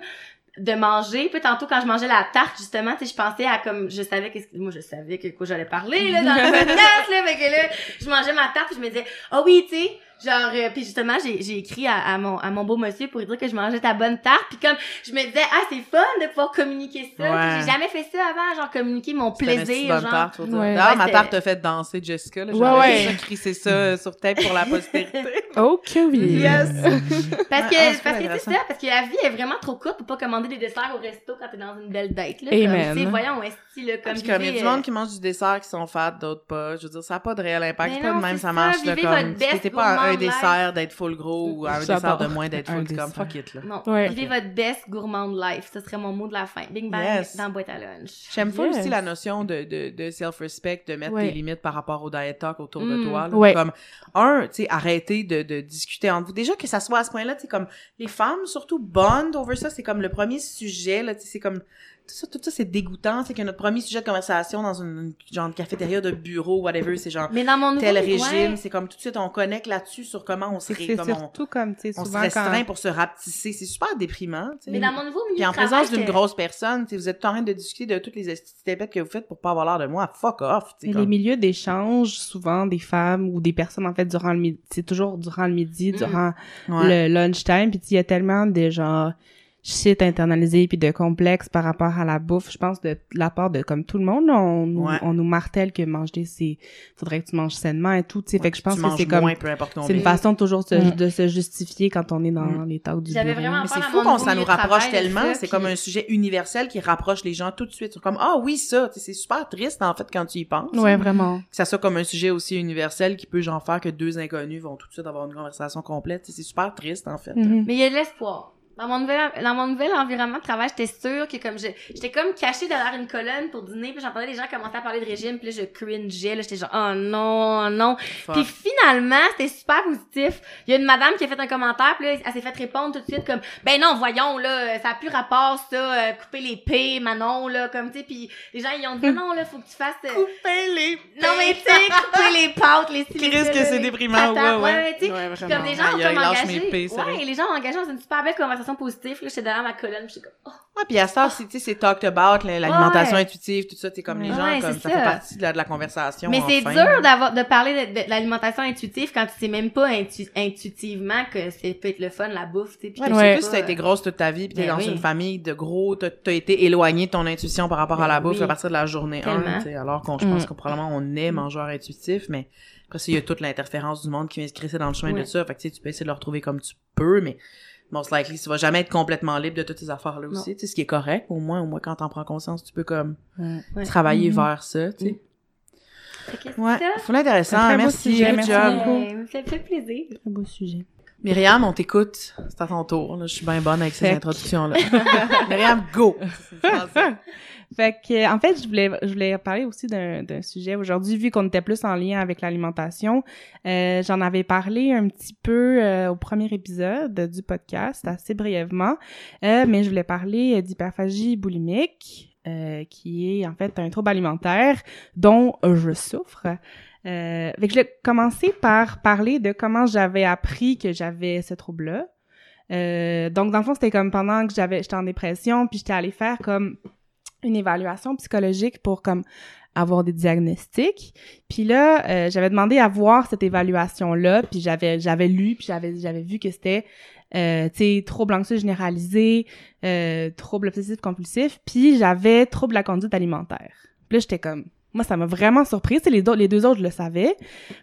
de manger. Puis tantôt quand je mangeais la tarte justement tu sais je pensais à comme je savais qu'est-ce que moi je savais que quoi j'allais parler là dans le podcast là. Fait que là je mangeais ma tarte puis je me disais ah oui tu sais genre euh, puis justement j'ai j'ai écrit à, à mon à mon beau monsieur pour lui dire que je mangeais ta bonne tarte puis comme je me disais ah c'est fun de pouvoir communiquer ça Ouais. J'ai jamais fait ça avant genre communiquer mon plaisir bonne genre tarte. Ouais. D'ailleurs, Ouais, ma tarte t'a fait danser Jessica. Là, Ouais, crissé ça euh, sur tape pour la postérité. Oh que oui. Yes! Parce que, ah, c'est parce que c'est ça, parce que la vie est vraiment trop courte pour pas commander des desserts au resto quand t'es dans une belle date, là. Amen. Comme, tu sais, voyons, est-ce là, comme Puis comme il y a du euh, monde qui mange du dessert qui sont fat, d'autres pas. Je veux dire, ça n'a pas de réel impact. Pas de même ça marche. Là, comme, pas un dessert d'être full gros ou à un dessert de moins d'être full comme fuck it. Là. Non, Ouais. vivez votre best gourmand life. Ce serait mon mot de la fin. Bing bang, Yes. dans la boîte à lunch. J'aime pas Yes. aussi la notion de, de, de self-respect, de mettre Ouais. tes limites par rapport au diet talk autour de Mm. toi. là. Ouais. Comme, un, tu sais, arrêter de, de discuter entre vous. Déjà que ça soit à ce point-là, tu sais, comme, les femmes, surtout, bond over ça, c'est comme le premier sujet, là, tu sais, c'est comme, tout ça, tout ça, c'est dégoûtant. C'est que notre premier sujet de conversation dans une, genre de cafétéria de bureau, whatever, c'est genre, Mais dans mon nouveau tel ouais. régime, c'est comme tout de suite on connecte là-dessus sur comment on se C'est surtout comme, tu sais, on se restreint quand... pour se rapetisser, c'est super déprimant, tu sais. Mais dans mon nouveau milieu Puis en de présence d'une grosse personne, tu sais, vous êtes en train de discuter de toutes les estitépettes que vous faites pour pas avoir l'air de moi, fuck off, Mais comme- les milieux d'échange, souvent, des femmes ou des personnes, en fait, durant le midi, c'est toujours durant le midi, Mm. durant Ouais. le lunchtime, puis il y a tellement de genre shit internalisé puis de complexes par rapport à la bouffe. Je pense de la part de comme tout le monde, on, nous- Ouais. on nous martèle que manger c'est faudrait que tu manges sainement et tout, tu sais. fait que je pense que c'est comme c'est une façon toujours de, Mm. de se justifier quand on est dans Mm. les talks du J'avais bureau. vraiment Mais c'est fou qu'on ça nous rapproche tellement, ça, c'est puis- comme un sujet universel qui rapproche les gens tout de suite. C'est comme ah oui ça, tu sais, c'est super triste en fait quand tu y penses. Ouais, vraiment. Que ça soit comme un sujet aussi universel qui peut genre faire que deux inconnus vont tout de suite avoir une conversation complète, c'est super triste en fait. Mhm. Mais il y a de l'espoir. Dans mon nouvel, dans mon nouvel environnement de travail, j'étais sûre que comme je, j'étais comme cachée derrière une colonne pour dîner, puis j'entendais les gens commencer à parler de régime, puis là, je cringeais, là, j'étais genre, oh non, oh non. Fuck. Puis finalement, c'était super positif. Il y a une madame qui a fait un commentaire, puis là, elle s'est fait répondre tout de suite comme, ben non, voyons, là, ça a plus rapport, ça, euh, couper les P, Manon, là, comme, tu sais, puis les gens, ils ont dit, non, là, faut que tu fasses... euh, Couper les non, mais tu sais, couper les pâtes, les styles. Christ, que c'est déprimant, ouais, ouais. Ouais, vraiment. comme des gens ont engagé. ouais, les gens ont engagé dans une super belle conversation positive. Là, j'étais derrière ma colonne, puis j'étais comme, oh. Ouais, puis à ça, c'est, tu sais, c'est talked about, l'alimentation Ouais. intuitive, tout ça, c'est comme les Ouais, gens, comme ça, ça. fait partie de la, de la conversation. Mais c'est dur d'avoir, de parler de, de l'alimentation intuitive quand tu sais même pas intu- intuitivement que c'est peut être le fun, la bouffe, tu sais. Ouais, Ouais. si t'as été grosse toute ta vie, puis t'es Ben dans oui. une famille de gros, t'as, t'as été éloigné de ton intuition par rapport à la Ben bouffe oui. à partir de la journée 1, Tellement. tu sais, alors qu'on, je pense Mm. que probablement on est mangeur intuitif, mais après ça, il y a toute l'interférence du monde qui vient se crisser dans le chemin de ça, fait que tu sais, tu peux essayer de le retrouver comme tu peux, mais most likely, tu vas jamais être complètement libre de toutes ces affaires-là aussi, tu sais, ce qui est correct, au moins, au moins quand t'en prends conscience, tu peux comme Ouais. Travailler Mhm. vers ça, tu sais. C'est Ouais, très beau merci, merci ça me fait plaisir. Un beau sujet. Myriam, on t'écoute, c'est à ton tour, là. je suis bien bonne avec ces introductions-là. Myriam, go! Fait que, en fait, je voulais, je voulais parler aussi d'un, d'un sujet aujourd'hui, vu qu'on était plus en lien avec l'alimentation. Euh, j'en avais parlé un petit peu euh, au premier épisode du podcast, assez brièvement, Euh, mais je voulais parler d'hyperphagie boulimique, euh, qui est en fait un trouble alimentaire dont je souffre. Euh, fait que je vais par parler de comment j'avais appris que j'avais ce trouble-là. Euh, donc, dans le fond, c'était comme pendant que j'avais, j'étais en dépression, puis j'étais allée faire comme une évaluation psychologique pour comme avoir des diagnostics. Puis là, euh, j'avais demandé à voir cette évaluation-là, puis j'avais j'avais lu, puis j'avais j'avais vu que c'était euh, tu sais trouble anxieux généralisé, euh, trouble obsessif compulsif, puis j'avais trouble de la conduite alimentaire. Puis là, j'étais comme moi ça m'a vraiment surprise, les deux les deux autres je le savais,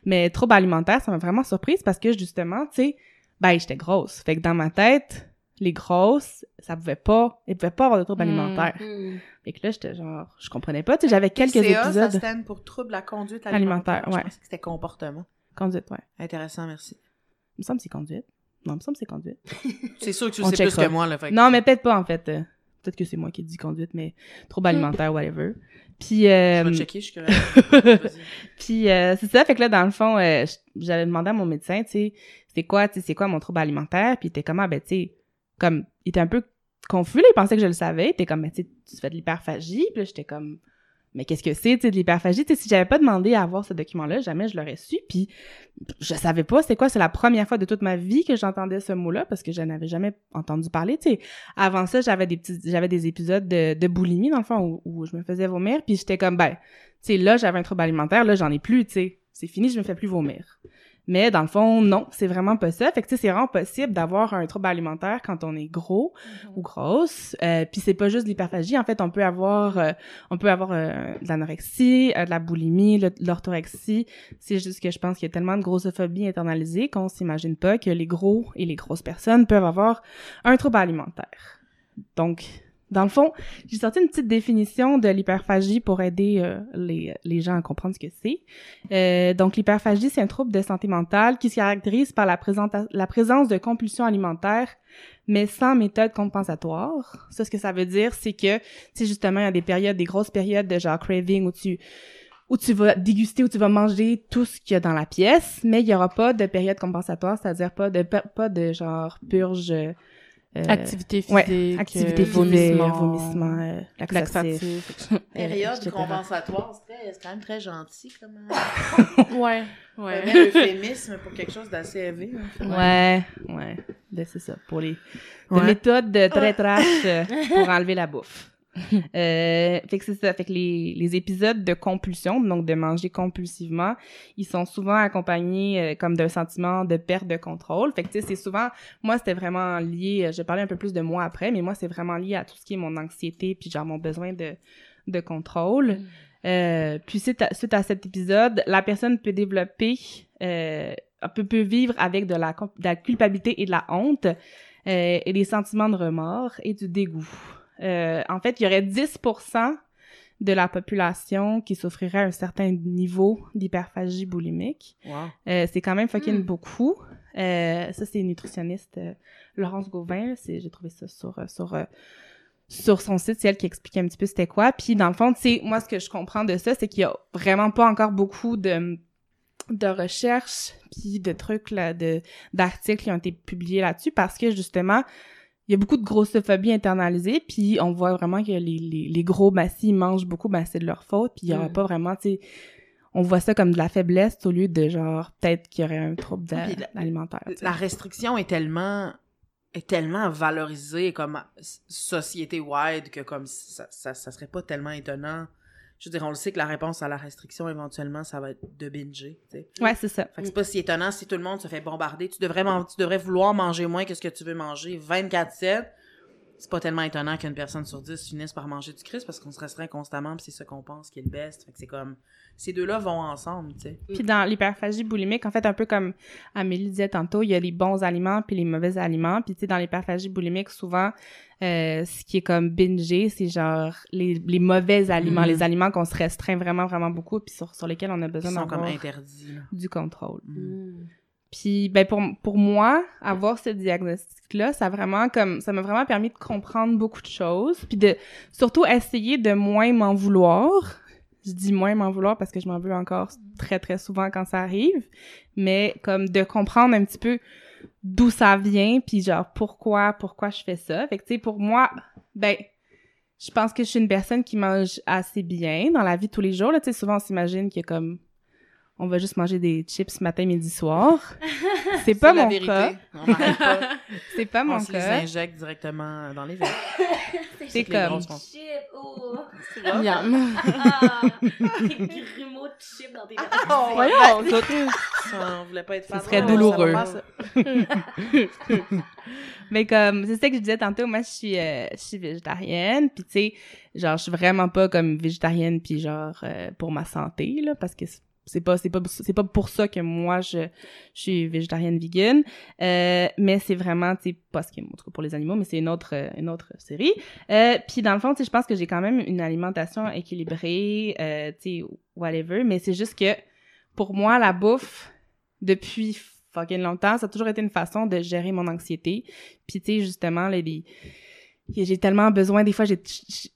mais trouble alimentaire, ça m'a vraiment surprise parce que justement, tu sais ben j'étais grosse. Fait que dans ma tête, les grosses, ça pouvait pas, elles pouvaient pas avoir de troubles Hmm. alimentaires. Hmm. Fait que là, j'étais genre, je comprenais pas. Tu sais, j'avais quelques TCA, épisodes. ça stand pour trouble à la conduite Alimentaire, alimentaire. ouais. Je pensais que c'était comportement. Conduite, ouais. Intéressant, merci. Il me semble que c'est conduite. Non, il me semble que c'est conduite. C'est sûr que tu On le sais plus que moi, là. Fait que- Non, mais peut-être pas, en fait. Euh, Peut-être que c'est moi qui ai dit conduite, mais trouble alimentaire, whatever. Puis, euh, Je vais checker, je suis curieuse. Vas-y. Puis euh, c'est ça, fait que là dans le fond, euh, j'avais demandé à mon médecin, tu sais, c'est quoi, tu sais, c'est quoi mon trouble alimentaire, puis il était comment, ben tu sais, comme il était un peu confus, là, il pensait que je le savais, il était comme, ben, tu sais, tu fais de l'hyperphagie, puis là j'étais comme, mais qu'est-ce que c'est, tu sais, de l'hyperphagie, tu sais, si j'avais pas demandé à avoir ce document-là, jamais je l'aurais su, puis je savais pas c'est quoi, c'est la première fois de toute ma vie que j'entendais ce mot-là, parce que je n'avais jamais entendu parler, tu sais. Avant ça, j'avais des petits, j'avais des épisodes de, de boulimie, dans le fond, où, où je me faisais vomir, puis j'étais comme, ben, tu sais, là, j'avais un trouble alimentaire, là, j'en ai plus, tu sais. C'est fini, je me fais plus vomir. Mais dans le fond, non, c'est vraiment pas ça. Fait que, tu sais, c'est vraiment possible d'avoir un trouble alimentaire quand on est gros ou grosse. Euh, Puis c'est pas juste l'hyperphagie. En fait, on peut avoir, euh, on peut avoir euh, de l'anorexie, euh, de la boulimie, l'orthorexie. C'est juste que je pense qu'il y a tellement de grossophobie internalisée qu'on s'imagine pas que les gros et les grosses personnes peuvent avoir un trouble alimentaire. Donc, dans le fond, j'ai sorti une petite définition de l'hyperphagie pour aider euh, les, les gens à comprendre ce que c'est. Euh, donc, l'hyperphagie, c'est un trouble de santé mentale qui se caractérise par la, la présence de compulsions alimentaires, mais sans méthode compensatoire. Ça, ce que ça veut dire, c'est que, tu justement, il y a des périodes, des grosses périodes de genre craving où tu où tu vas déguster, où tu vas manger tout ce qu'il y a dans la pièce, mais il y aura pas de période compensatoire, c'est-à-dire pas de pas de genre purge euh, Activité ouais, physique. activité euh, vomissement. vomissement, euh, laxatif. Période compensatoire, c'est quand même très gentil comme euh, ouais, un ouais. euphémisme pour quelque chose d'assez élevé. fait. Ouais, ouais. Ben, c'est ça, pour les de Ouais. méthodes de très trash euh, pour enlever la bouffe. Euh, fait que c'est ça. Fait que les, les épisodes de compulsion, donc de manger compulsivement, ils sont souvent accompagnés euh, comme d'un sentiment de perte de contrôle. Fait que tu sais, c'est souvent, moi c'était vraiment lié, euh, je vais parler un peu plus de moi après, mais moi c'est vraiment lié à tout ce qui est mon anxiété puis genre mon besoin de, de contrôle. Euh, puis suite à, suite à cet épisode, la personne peut développer, peut, peut vivre avec de la, de la culpabilité et de la honte et des sentiments de remords et du dégoût. Euh, en fait, il y aurait 10% de la population qui souffrirait un certain niveau d'hyperphagie boulimique. Wow. Euh, c'est quand même fucking Mm. beaucoup. Euh, ça, c'est une nutritionniste, euh, Laurence Gauvin. J'ai trouvé ça sur, sur, euh, sur son site. C'est elle qui expliquait un petit peu c'était quoi. Puis, dans le fond, tu moi, ce que je comprends de ça, c'est qu'il y a vraiment pas encore beaucoup de de recherches puis de trucs là de d'articles qui ont été publiés là-dessus parce que justement il y a beaucoup de grossophobie internalisée puis on voit vraiment que les, les, les gros ben s'ils mangent beaucoup ben c'est de leur faute puis il y aura Mm. pas vraiment tu sais on voit ça comme de la faiblesse au lieu de genre peut-être qu'il y aurait un trouble la- alimentaire. La restriction est tellement est tellement valorisée comme société wide que comme ça, ça, ça serait pas tellement étonnant. Je veux dire, on le sait que la réponse à la restriction, éventuellement, ça va être de binger, tu sais. ouais c'est ça Fait que c'est pas si étonnant si tout le monde se fait bombarder. Tu devrais, man- tu devrais vouloir manger moins que ce que tu veux manger 24-7. C'est pas tellement étonnant qu'une personne sur 10 finisse par manger du Christ parce qu'on se restreint constamment puis c'est ce qu'on pense qui est le best. Fait que c'est comme, ces deux-là vont ensemble, tu sais. Puis dans l'hyperphagie boulimique, en fait, un peu comme Amélie disait tantôt, il y a les bons aliments puis les mauvais aliments. Puis tu sais, dans l'hyperphagie boulimique, souvent, euh, ce qui est comme binger, c'est genre les, les mauvais aliments, Mhm. les aliments qu'on se restreint vraiment, vraiment beaucoup puis sur, sur lesquels on a Ils besoin sont comme d'avoir interdits, là. du contrôle. Hmm. Puis ben pour pour moi, avoir ce diagnostic là, ça a vraiment comme ça m'a vraiment permis de comprendre beaucoup de choses, puis de surtout essayer de moins m'en vouloir. Je dis moins m'en vouloir parce que je m'en veux encore très très souvent quand ça arrive, mais comme de comprendre un petit peu d'où ça vient, puis genre pourquoi pourquoi je fais ça. Fait que tu sais pour moi, ben je pense que je suis une personne qui mange assez bien dans la vie de tous les jours là, tu sais souvent on s'imagine que comme on va juste manger des chips matin, midi, soir. C'est pas mon cas. On n'arrête pas. C'est pas on mon se les cas. injecte directement dans les veines. C'est comme grosses font. Chip, oh! Miam. Ah! Des grumeaux de chip dans tes Oh, Voyons, ben, Ça, on voulait pas être Ce serait douloureux. Mais comme, c'est ça que je disais tantôt, moi, je suis, euh, je suis végétarienne, puis tu sais, genre, je suis vraiment pas comme végétarienne, puis genre, euh, pour ma santé, là, parce que c'est c'est pas c'est pas c'est pas pour ça que moi je, je suis végétarienne vegan. Euh, mais c'est vraiment tu sais pas ce qui est en tout cas pour les animaux mais c'est une autre euh, une autre série. Euh, puis dans le fond tu sais je pense que j'ai quand même une alimentation équilibrée tu sais whatever. Mais c'est juste que pour moi la bouffe depuis fucking longtemps ça a toujours été une façon de gérer mon anxiété. Puis tu sais justement les, les que j'ai tellement besoin des fois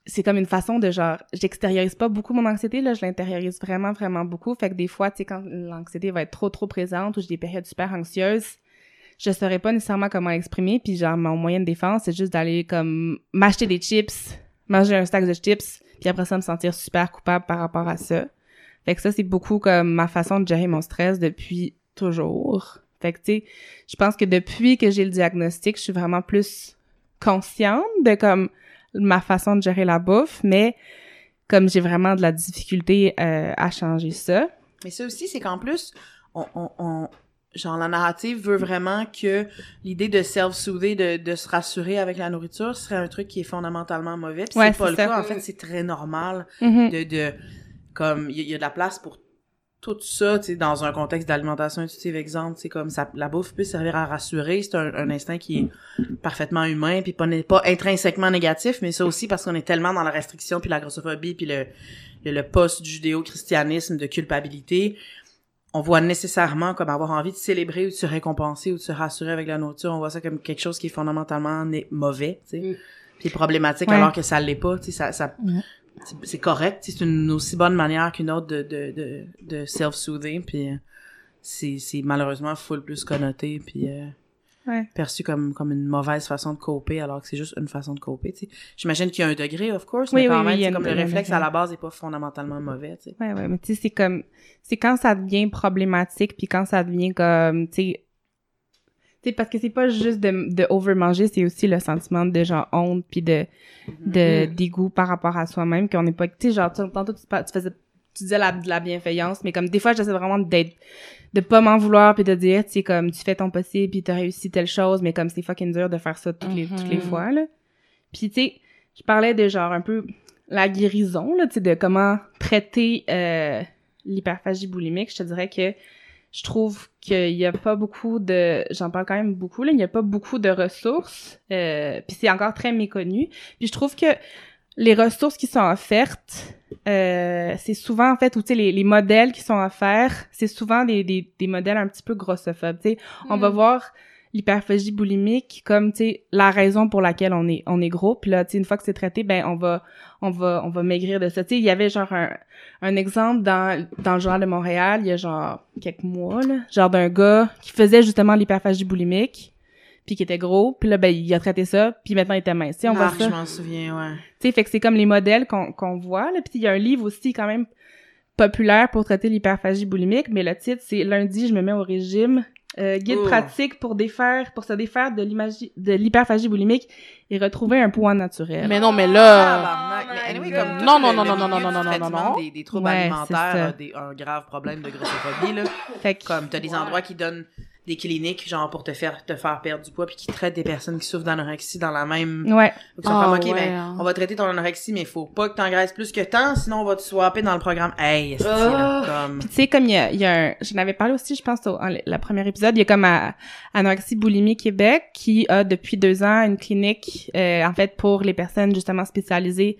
c'est comme une façon de genre j'extériorise pas beaucoup mon anxiété là je l'intériorise vraiment vraiment beaucoup. Fait que des fois tu sais quand l'anxiété va être trop trop présente ou j'ai des périodes super anxieuses je saurais pas nécessairement comment l'exprimer. Puis genre mon moyen de défense c'est juste d'aller comme m'acheter des chips manger un stack de chips puis après ça me sentir super coupable par rapport à ça. Fait que ça c'est beaucoup comme ma façon de gérer mon stress depuis toujours. Fait que tu sais je pense que depuis que j'ai le diagnostic je suis vraiment plus consciente de comme ma façon de gérer la bouffe, mais comme j'ai vraiment de la difficulté euh, à changer ça. Mais ça aussi, c'est qu'en plus, on, on, on, genre la narrative veut vraiment que l'idée de self-soother, de, de se rassurer avec la nourriture, serait un truc qui est fondamentalement mauvais. Puis Ouais, c'est pas le ça. cas. En fait, c'est très normal Mhm. de, de comme il y, y a de la place pour tout ça, tu sais, dans un contexte d'alimentation intuitive, exemple, c'est comme ça, la bouffe peut servir à rassurer, c'est un, un instinct qui est parfaitement humain, puis pas, pas intrinsèquement négatif, mais ça aussi parce qu'on est tellement dans la restriction, puis la grossophobie, puis le, le, le post-judéo-christianisme de culpabilité, on voit nécessairement comme avoir envie de célébrer ou de se récompenser ou de se rassurer avec la nourriture, on voit ça comme quelque chose qui est fondamentalement mauvais, tu sais, Mm. puis problématique Ouais. alors que ça l'est pas, tu sais, ça, ça Mm. C'est- correct, c'est une aussi bonne manière qu'une autre de, de, de, de self-soothing, puis euh, c'est, c'est malheureusement full plus connoté, puis euh, Ouais. perçu comme, comme une mauvaise façon de coper, alors que c'est juste une façon de coper. J'imagine qu'il y a un degré, of course, Oui, mais quand oui, oui, même, il y a c'est comme le réflexe à la base est pas fondamentalement mauvais, tu sais. Ouais, ouais, mais tu sais, c'est comme, c'est quand ça devient problématique, puis quand ça devient comme, tu sais, parce que c'est pas juste de, de overmanger, c'est aussi le sentiment de genre honte, puis de, de dégoût par rapport à soi-même, qu'on n'est pas, tu sais, genre, tu- tantôt tu, tu faisais, tu disais la, de la bienveillance, mais comme des fois, j'essaie vraiment d'être, de pas m'en vouloir, puis de dire, tu sais, comme, tu fais ton possible, puis t'as réussi telle chose, mais comme c'est fucking dur de faire ça toutes les, toutes les Mhm. fois, là. Puis, tu sais, je parlais de genre un peu la guérison, là, tu sais, de comment traiter euh, l'hyperphagie boulimique. Je te dirais que je trouve qu'il y a pas beaucoup de... J'en parle quand même beaucoup, là. Il y a pas beaucoup de ressources. Euh, puis c'est encore très méconnu. Puis je trouve que les ressources qui sont offertes, euh, c'est souvent, en fait, ou tu sais, les, les modèles qui sont offerts, c'est souvent des, des, des modèles un petit peu grossophobes, tu sais. On va voir l'hyperphagie boulimique comme tu sais la raison pour laquelle on est on est gros puis là tu sais une fois que c'est traité ben on va on va on va maigrir de ça tu sais il y avait genre un, un exemple dans dans le journal de Montréal il y a genre quelques mois là genre d'un gars qui faisait justement l'hyperphagie boulimique puis qui était gros puis là ben il a traité ça puis maintenant il était mince tu sais on voit Ah, ça je m'en souviens, ouais. tu sais, fait que c'est comme les modèles qu'on qu'on voit. Là. Puis il y a un livre aussi quand même populaire pour traiter l'hyperphagie boulimique, mais le titre c'est Lundi, je me mets au régime. Euh, guide Oh. pratique pour défaire, pour se défaire de l'hyperphagie boulimique et retrouver un poids naturel. Mais non, mais là... Tabarnak. Mais anyway, comme Non, le- non, le non, non, non, non, non, non, non, non. Des, des troubles Ouais, alimentaires, des, un grave problème de grossophobie, là. Fait que, Comme t'as des endroits qui donnent des cliniques, genre pour te faire te faire perdre du poids, puis qui traitent des personnes qui souffrent d'anorexie dans la même. ouais, sont Ah, comme, ok, ouais, ben, hein. on va traiter ton anorexie, mais faut pas que t'engraisses plus que tant, sinon on va te swapper dans le programme. Hey, esti, là, comme. Puis tu sais, comme il y a, il y a un... J'en avais parlé aussi, je pense, au en- le premier épisode, il y a comme à, Anorexie Boulimie Québec qui a depuis deux ans une clinique, euh, en fait, pour les personnes justement spécialisées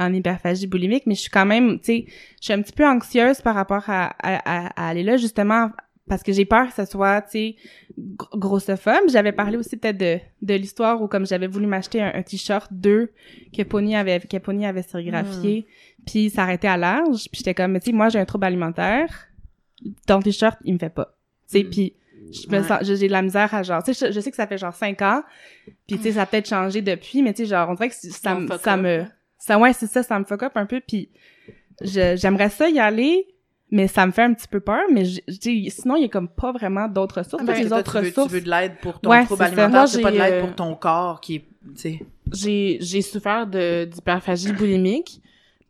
en hyperphagie boulimique, mais je suis quand même, tu sais, je suis un petit peu anxieuse par rapport à, à, à- à aller là, justement, parce que j'ai peur que ce soit, tu sais, gr- grossophobe. J'avais parlé aussi peut-être de, de l'histoire où, comme j'avais voulu m'acheter un, un t-shirt 2 que Pony avait, que Pony avait sérigraphié, puis s'arrêter à l'âge, puis j'étais comme, mais tu sais, moi, j'ai un trouble alimentaire, ton t-shirt, il me fait pas. Tu sais, Mm. puis je me Ouais. sens, j'ai de la misère à genre, tu sais, je, je sais que ça fait genre 5 ans, puis tu sais, ça a peut-être changé depuis, mais tu sais, genre, on dirait que ça, Ça me- ça me, ça, ouais, c'est ça, ça me fuck up un peu, puis j'aimerais ça y aller, mais ça me fait un petit peu peur, mais je- je dis, sinon, il y a comme pas vraiment d'autres ressources. Ah, Parce que les toi, autres tu veux, ressources, tu veux de l'aide pour ton Ouais, trouble alimentaire, Moi, c'est pas de j'ai, l'aide euh, pour ton corps qui est, tu sais. j'ai j'ai souffert de d'hyperphagie boulimique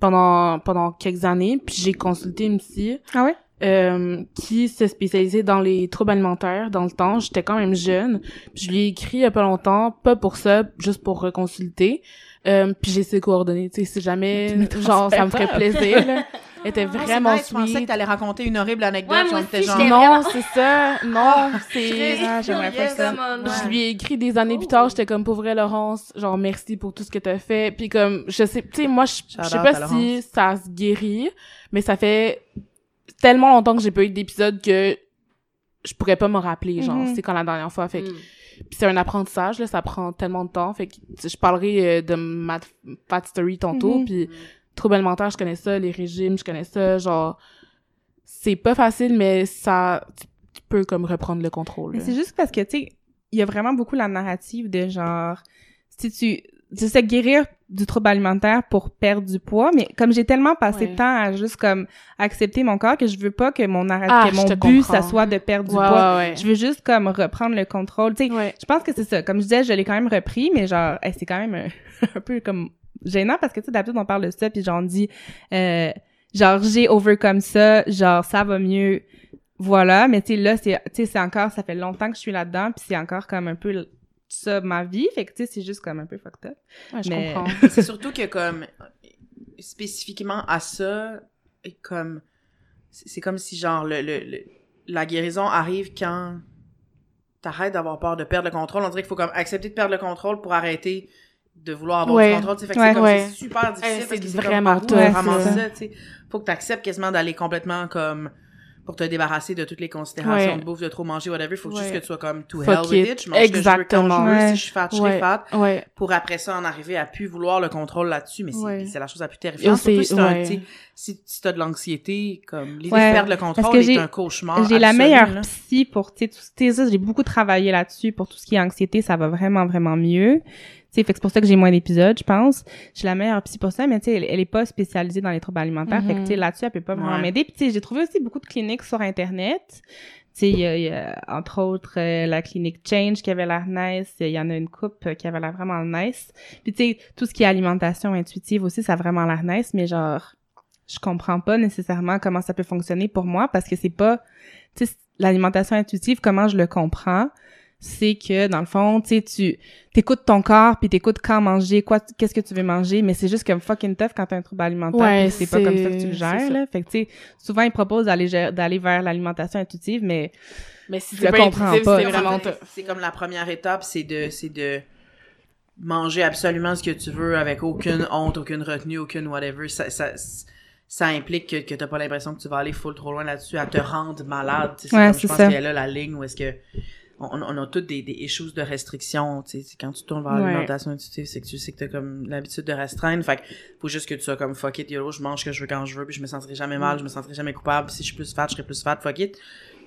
pendant pendant quelques années puis j'ai consulté une psy Ah ouais? euh, qui se spécialisait dans les troubles alimentaires dans le temps j'étais quand même jeune Puis je lui ai écrit il y a pas longtemps pas pour ça juste pour reconsulter euh, puis j'ai ses coordonnées tu sais si jamais genre ça me ferait plaisir là. Était Ah, vraiment nice, Je pensais que sweet. t'allais raconter une horrible anecdote. Non, c'est ça. Non, c'est... Ah, j'aimerais pas ça. Je lui ai écrit des années plus tard, j'étais comme, pour vrai, Laurence, genre, merci pour tout ce que t'as fait. Puis comme, je sais, tu sais, moi, je je sais pas si Laurence. ça se guérit, mais ça fait tellement longtemps que j'ai pas eu d'épisode que je pourrais pas me rappeler, genre, Mhm. c'est quand la dernière fois. Fait que, Mm. puis c'est un apprentissage, là, ça prend tellement de temps. Fait que, tu sais, je parlerai euh, de ma fat story tantôt, Mhm. puis trouble alimentaire, je connais ça, les régimes, je connais ça, genre, c'est pas facile, mais ça, tu, tu peux comme reprendre le contrôle. Mais c'est juste parce que, tu sais, il y a vraiment beaucoup la narrative de genre, si tu, tu sais, guérir du trouble alimentaire pour perdre du poids, mais comme j'ai tellement passé Ouais. de temps à juste comme accepter mon corps que je veux pas que mon narrative, Ah, que mon but, comprends. ça soit de perdre du Ouais, poids. ouais, ouais. Je veux juste comme reprendre le contrôle. Tu sais, Ouais. je pense que c'est ça. Comme je disais, je l'ai quand même repris, mais genre, hey, c'est quand même un, un peu comme gênant parce que tu sais, d'habitude on parle de ça puis genre on dit, euh, genre j'ai overcome ça, genre ça va mieux, voilà. Mais tu sais là, c'est, tu sais, c'est encore, ça fait longtemps que je suis là-dedans puis c'est encore comme un peu ça ma vie, fait que tu sais, c'est juste comme un peu fucked up. Ouais, je Mais- comprends. C'est surtout que comme spécifiquement à ça, et comme c'est c'est comme si genre le, le, le- la guérison arrive quand t'arrêtes d'avoir peur de perdre le contrôle. On dirait qu'il faut comme accepter de perdre le contrôle pour arrêter de vouloir avoir Ouais. du contrôle. tu. Fait que Ouais. c'est comme Ouais. super difficile parce c'est vraiment tough, vraiment ça. ça. tu sais. Faut que t'acceptes quasiment d'aller complètement comme pour te débarrasser de toutes les considérations de bouffe, de trop manger, whatever. Faut juste que tu sois comme to hell with it. it. Je mange ce que je veux quand je Exactement. veux. Ouais. Si je suis fat, je serai fat Ouais. pour après ça en arriver à plus vouloir le contrôle là-dessus mais c'est la chose la plus terrifiante surtout si t'as tu si, si de l'anxiété comme l'idée de perdre le contrôle est un cauchemar J'ai la meilleure psy pour, tu sais, tout- tu j'ai beaucoup travaillé là-dessus pour tout ce qui est anxiété, ça va vraiment, vraiment mieux. Tu sais, fait que c'est pour ça que j'ai moins d'épisodes, je pense. J'ai la meilleure psy pour ça, mais tu sais, elle, elle est pas spécialisée dans les troubles alimentaires, fait que, Mhm. tu sais, là-dessus, elle peut pas vraiment Ouais. m'aider. Puis, tu sais, j'ai trouvé aussi beaucoup de cliniques sur Internet. Tu sais, il y, a- il y a, entre autres, euh, la clinique Change qui avait l'air nice. Il y en a une coupe qui avait l'air vraiment nice. Puis, tu sais, tout ce qui est alimentation intuitive aussi, ça a vraiment l'air nice, mais genre, je comprends pas nécessairement comment ça peut fonctionner pour moi parce que c'est pas, tu sais, l'alimentation intuitive, comment je le comprends, c'est que dans le fond, tu sais, tu t'écoutes ton corps puis t'écoutes quand manger, quoi, qu'est-ce que tu veux manger, mais c'est juste comme fucking tough quand t'as un trouble alimentaire, Ouais, c'est pas comme ça que tu le gères là. Fait que tu sais, souvent ils proposent d'aller d'aller vers l'alimentation intuitive, mais Mais si Je c'est le pas comprends intuitif, pas. c'est comme- tough. c'est comme la première étape c'est de c'est de manger absolument ce que tu veux avec aucune honte aucune retenue aucune whatever ça ça ça implique que, que t'as pas l'impression que tu vas aller full trop loin là-dessus à te rendre malade tu sais, c'est Ouais, comme, je pense ça. qu'il y a là la ligne où est-ce que on, on a toutes des, des issues de restriction, tu sais, quand tu tournes vers Ouais. l'alimentation intuitive, c'est que tu sais que t'as comme l'habitude de restreindre, fait que faut juste que tu sois comme fuck it, YOLO, je mange ce que je veux quand je veux, puis je me sentirai jamais mal, je me sentirai jamais coupable, si je suis plus fat, je serai plus fat, fuck it.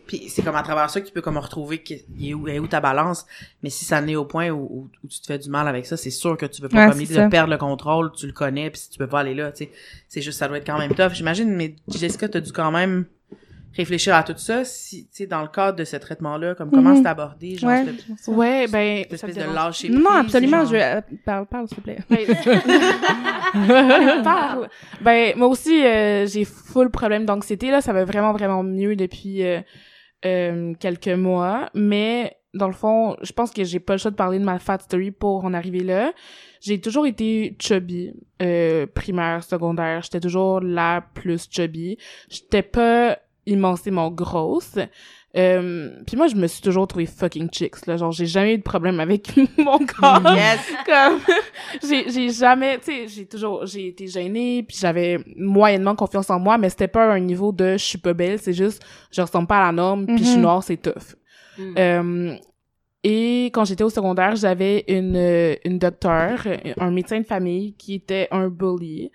Puis c'est comme à travers ça que tu peux comme retrouver qui est où, est où ta balance, mais si ça n'est au point où, où, tu te fais du mal avec ça, c'est sûr que tu veux pas Ouais, comme de perdre le contrôle, tu le connais, puis si tu peux pas aller là, tu sais, c'est juste ça doit être quand même tough. J'imagine, mais Jessica, t'as dû quand même réfléchir à tout ça, si, tu sais, dans le cadre de ce traitement-là, comme comment Mhm. c'est abordé, genre, ouais. cette- Ouais, ben, cette espèce de lâcher Non, prise, absolument, genre- je veux, euh, parle, parle s'il te plaît. Ben, parle. Ben, moi aussi, euh, j'ai full problème d'anxiété, là. Ça va vraiment, vraiment mieux depuis euh, euh, quelques mois. Mais, dans le fond, je pense que j'ai pas le choix de parler de ma fat story pour en arriver là. J'ai toujours été chubby, euh, primaire, secondaire. J'étais toujours la plus chubby. J'étais pas immensément grosse. Euh, puis moi, je me suis toujours trouvée fucking chicks, là. Genre, j'ai jamais eu de problème avec mon corps Yes! comme j'ai j'ai jamais tu sais j'ai toujours j'ai été gênée puis j'avais moyennement confiance en moi mais c'était pas un niveau de je suis pas belle c'est juste je ressemble pas à la norme puis je suis Mhm. noire c'est tough Mm. Euh, et quand j'étais au secondaire j'avais une une docteure un médecin de famille qui était un bully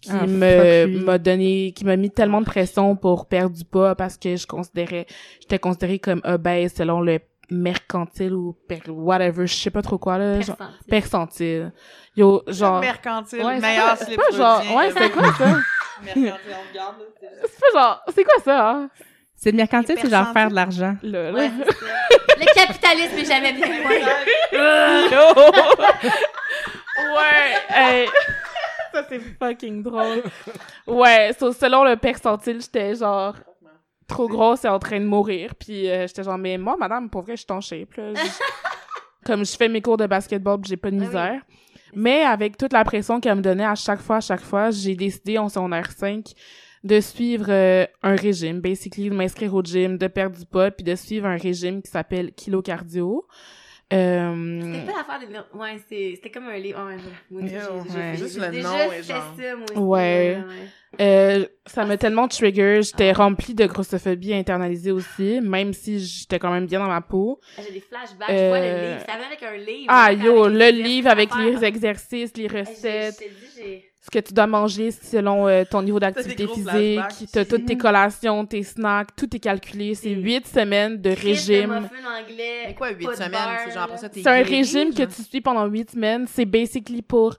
qui Ah, me m'a donné qui m'a mis tellement de pression pour perdre du poids parce que je considérais j'étais considérée comme obèse selon le mercantile ou per- whatever je sais pas trop quoi là genre Percentile. Yo, genre. mercantile, Ouais, meilleur pas- c'est pas genre. Ouais, c'est quoi ça? Mercantile, on regarde, là, c'est- C'est pas genre. C'est quoi ça, hein? C'est le mercantile, c'est genre faire de l'argent. Là, là. Ouais. Le capitalisme est jamais bien ouais, hey. Ça, c'est fucking drôle. Ouais, so, selon le percentile, j'étais genre trop grosse et en train de mourir. Puis euh, j'étais genre, mais moi, madame, pour vrai, je suis en shape, là. Comme je fais mes cours de basketball, j'ai pas de Ah oui. misère. Mais avec toute la pression qu'elle me donnait à chaque fois, à chaque fois, j'ai décidé en secondaire 5 de suivre euh, un régime, basically, de m'inscrire au gym, de perdre du poids, puis de suivre un régime qui s'appelle Kilo Cardio. Euh, C'était pas l'affaire des... Ouais, c'est- c'était comme un livre. Ouais, j'ai- j'ai- ouais. Juste le déjà nom genre- ça, moi aussi. Ouais. euh, ça m'a tellement trigger, j'étais Ah. remplie de grossophobie internalisée aussi, même si j'étais quand même bien dans ma peau. Ah, J'ai des flashbacks, je vois le Euh, livre. Ça vient avec un livre. Ah yo, le livre avec les exercices, les recettes, Je. Ce que tu dois manger selon euh, ton niveau d'activité physique, t'as toutes tes collations, tes snacks, tout est calculé. C'est huit semaines de régime. Mais quoi, huit semaines? C'est genre après ça, t'es C'est un guéri, régime que tu suis pendant huit semaines. C'est basically pour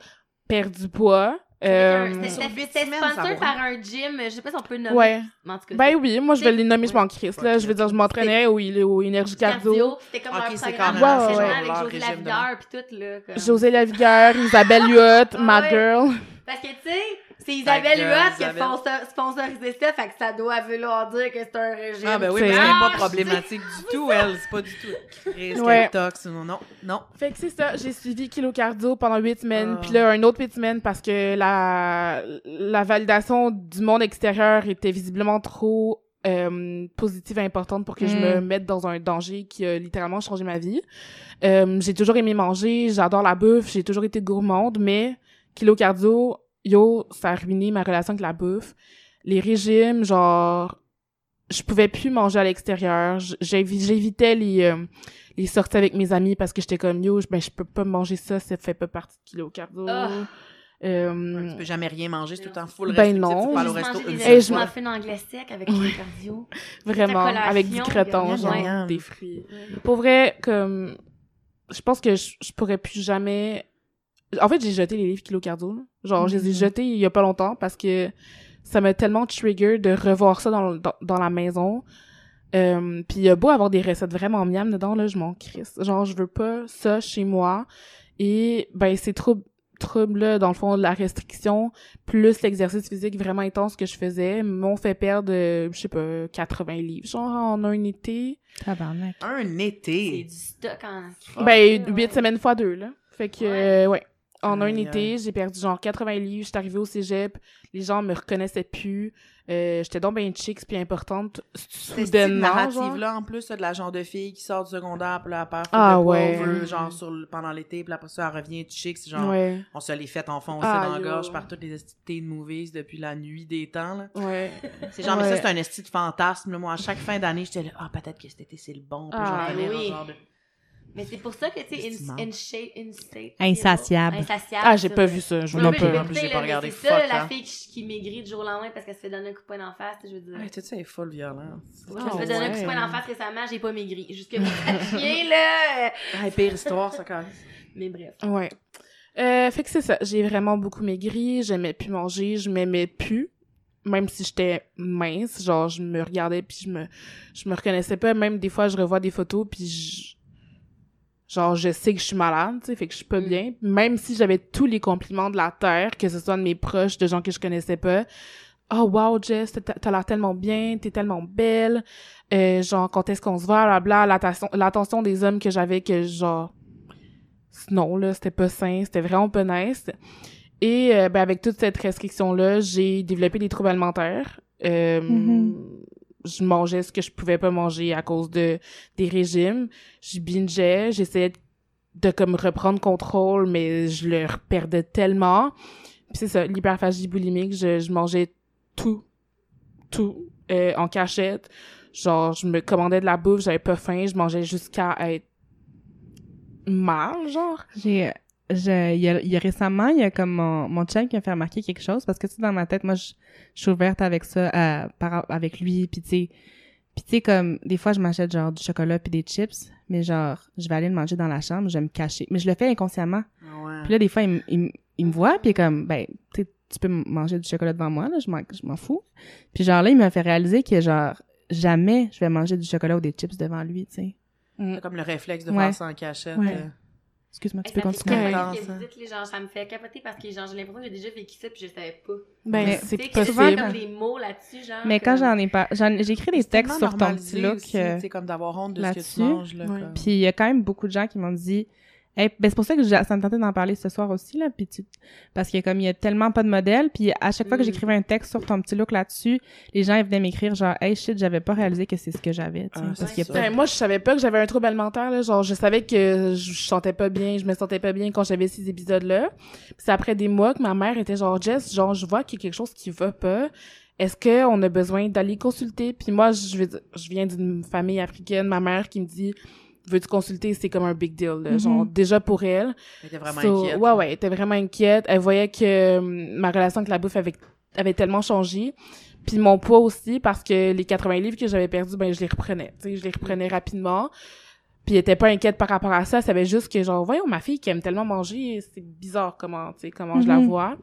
perdre du poids. Euh, C'était- sur C'était huit c'était semaines, ça sponsor par un gym. Je sais pas si on peut le nommer. ouais. Mais en tout cas, Ben oui, moi je vais les nommer, je m'en Ouais. crisse, là. Je veux dire, je m'entraînais au, au Énergie c'était Cardio. cardio. C'était comme Ok, un c'est programme d'entraînement ça, avec José Lavigueur pis tout, là. comme- José Lavigueur, Isabelle Huot, ma Ouais. girl. Parce que, tu sais, c'est Isabelle Huot qui a Isabelle. sponsorisé ça, fait que ça doit vouloir dire que c'est un régime. Ah, ben oui, C'est- mais c'est Ah, pas problématique du tout, elle. C'est pas du tout. Chris, Ouais. tox. Non, non, non. Fait que c'est ça, j'ai suivi Kilo Cardio pendant huit semaines, Ah. puis là un autre huit semaines parce que la la validation du monde extérieur était visiblement trop euh, positive et importante pour que je me mette dans un danger qui a littéralement changé ma vie. Euh, j'ai toujours aimé manger, j'adore la bouffe, j'ai toujours été gourmande, mais Kilo Cardio, yo, ça a ruiné ma relation avec la bouffe. Les régimes, genre, je pouvais plus manger à l'extérieur. J'évitais les, euh, les sorties avec mes amis parce que j'étais comme, yo, je- ben, je peux pas manger ça, ça fait pas partie de Kilo Cardio. Ah. Euh, Tu peux jamais rien manger, c'est tout le temps full Ben restrictif. non. Tu peux aller au Juste resto une des Et hey, je muffins anglais secs avec le cardio. vraiment, avec du croton, gars. genre, des fruits. Pour vrai, comme, je pense que je, je pourrais plus jamais... En fait, j'ai jeté les livres Kilo Cardio, Genre, je les ai Mhm. jetés il y a pas longtemps parce que ça m'a tellement trigger de revoir ça dans, dans, dans la maison. Euh, puis il y a beau avoir des recettes vraiment miam dedans, là, je m'en crisse. Genre, je veux pas ça chez moi. Et, ben, ces troubles, troubles là, dans le fond, de la restriction, plus l'exercice physique vraiment intense que je faisais, m'ont fait perdre, euh, je sais pas, 80 livres, genre, en un été. Tabarnak. Un C'est été. du stock en ben, ouais. huit semaines fois deux, là. Fait que, Ouais. euh, ouais. En un été, j'ai perdu genre 80 livres, j'étais arrivée au cégep, les gens me reconnaissaient plus, euh, j'étais donc bien chic puis importante, C'est cette soudainement, genre. narrative-là, en plus, de la genre de fille qui sort du secondaire, puis là, elle perd Ah, de ouais. on veut, genre, sur le- pendant l'été, puis après ça, elle revient chic, c'est genre, Ouais, on se les fait enfoncer Ah, dans la gorge par toutes les esti de movies depuis la nuit des temps, là. ouais. C'est genre, mais ça, c'est un esti de fantasme, là. Moi, à chaque fin d'année, j'étais là, ah, peut-être que cet été, c'est le bon, puis Ah, oui. genre de... Mais c'est pour ça que, tu sais, Effectivement. in, in shape, in state. Insatiable. Insatiable. Ah, j'ai pas vu ça, je j'ai pas. écouté, En plus, j'ai pas regardé C'est ça, la hein. fille qui, maigrit du jour au lendemain parce qu'elle se fait donner un coup de poing d'en face, je veux dire. Ouais, tout ça est full violent. Elle Ah, se fait donner un coup de poing d'en face récemment, j'ai pas maigri. Jusque vous sachiez, là. Ah, pire histoire, ça, quand même. Mais bref. Ouais. Euh, fait que c'est ça, j'ai vraiment beaucoup maigri, j'aimais plus manger, je m'aimais plus. Même si j'étais mince, genre je me regardais puis je me je me reconnaissais pas, même des fois je revois des photos puis je genre je sais que je suis malade, tu sais, fait que je suis pas Mm. bien, même si j'avais tous les compliments de la terre, que ce soit de mes proches, de gens que je connaissais pas. Oh wow Jess, t'as l'air tellement bien, t'es tellement belle. Euh, genre quand est-ce qu'on se voit, blabla, l'attention l'attention des hommes que j'avais que genre non là c'était pas sain c'était vraiment pas nice et euh, ben avec toute cette restriction là j'ai développé des troubles alimentaires euh, Mhm. Je mangeais ce que je pouvais pas manger à cause de des régimes. Je bingeais j'essayais de, comme reprendre contrôle mais je le perdais tellement. Puis c'est ça l'hyperphagie boulimique je, je mangeais tout tout euh, en cachette. Genre je me commandais de la bouffe j'avais pas faim je mangeais jusqu'à être mal genre je, il y a, il y a récemment, il y a comme mon, mon chum qui m'a fait remarquer quelque chose parce que tu sais, dans ma tête, moi, je, je suis ouverte avec ça, par, avec lui, puis tu sais, puis tu sais, comme, des fois, je m'achète genre du chocolat puis des chips, mais genre, je vais aller le manger dans la chambre, je vais me cacher. Mais je le fais inconsciemment. Ouais. Puis là, des fois, il, me- il, me- il me voit, puis il est comme, ben, tu sais, tu peux manger du chocolat devant moi, là, je m'en, je m'en fous. Puis genre, là, il m'a fait réaliser que genre, jamais je vais manger du chocolat ou des chips devant lui, tu sais. Mm. C'est comme le réflexe de Ouais. faire ça en cachette. Ouais. euh. Excuse-moi, tu peux continuer. Ce que Ça. vous dites, les gens, ça me fait capoter parce que genre, j'ai l'impression que j'ai déjà vécu ça puis je savais pas. ben Mais c'est que souvent, possible comme des mots là-dessus, genre. Mais quand j'en ai pas, j'ai écrit des C'est textes sur ton petit look. aussi, euh, comme d'avoir honte de ce que là-dessus. tu manges, là. Puis il y a quand même beaucoup de gens qui m'ont dit Hey, ben c'est pour ça que j'ai- ça me tentait d'en parler ce soir aussi là, puis tu- parce que comme il y a tellement pas de modèles, puis à chaque fois que Mm. j'écrivais un texte sur ton petit look là-dessus, les gens ils venaient m'écrire genre hey shit, j'avais pas réalisé que c'est ce que j'avais, tu sais, Ah, parce y a ça. pas Ben, moi, je savais pas que j'avais un trouble alimentaire, là. Genre, je savais que je sentais pas bien, je me sentais pas bien quand j'avais ces épisodes-là. Puis c'est après des mois que ma mère était genre, Jess, genre, je vois qu'il y a quelque chose qui va pas. Est-ce qu'on a besoin d'aller consulter? Puis moi, je, veux dire, je viens d'une famille africaine, ma mère qui me dit, veux-tu consulter? C'est comme un big deal, là. Mhm. Genre, déjà pour elle. Elle était vraiment So, inquiète. Ouais, ouais, elle était vraiment inquiète. Elle voyait que hum, ma relation avec la bouffe avait, avait tellement changé. Puis mon poids aussi, parce que les 80 livres que j'avais perdus, ben, je les reprenais. Tu sais, je les reprenais rapidement. Puis elle était pas inquiète par rapport à ça. Elle savait juste que, genre, voyons, ma fille qui aime tellement manger, c'est bizarre comment, tu sais, comment je la Mhm. vois.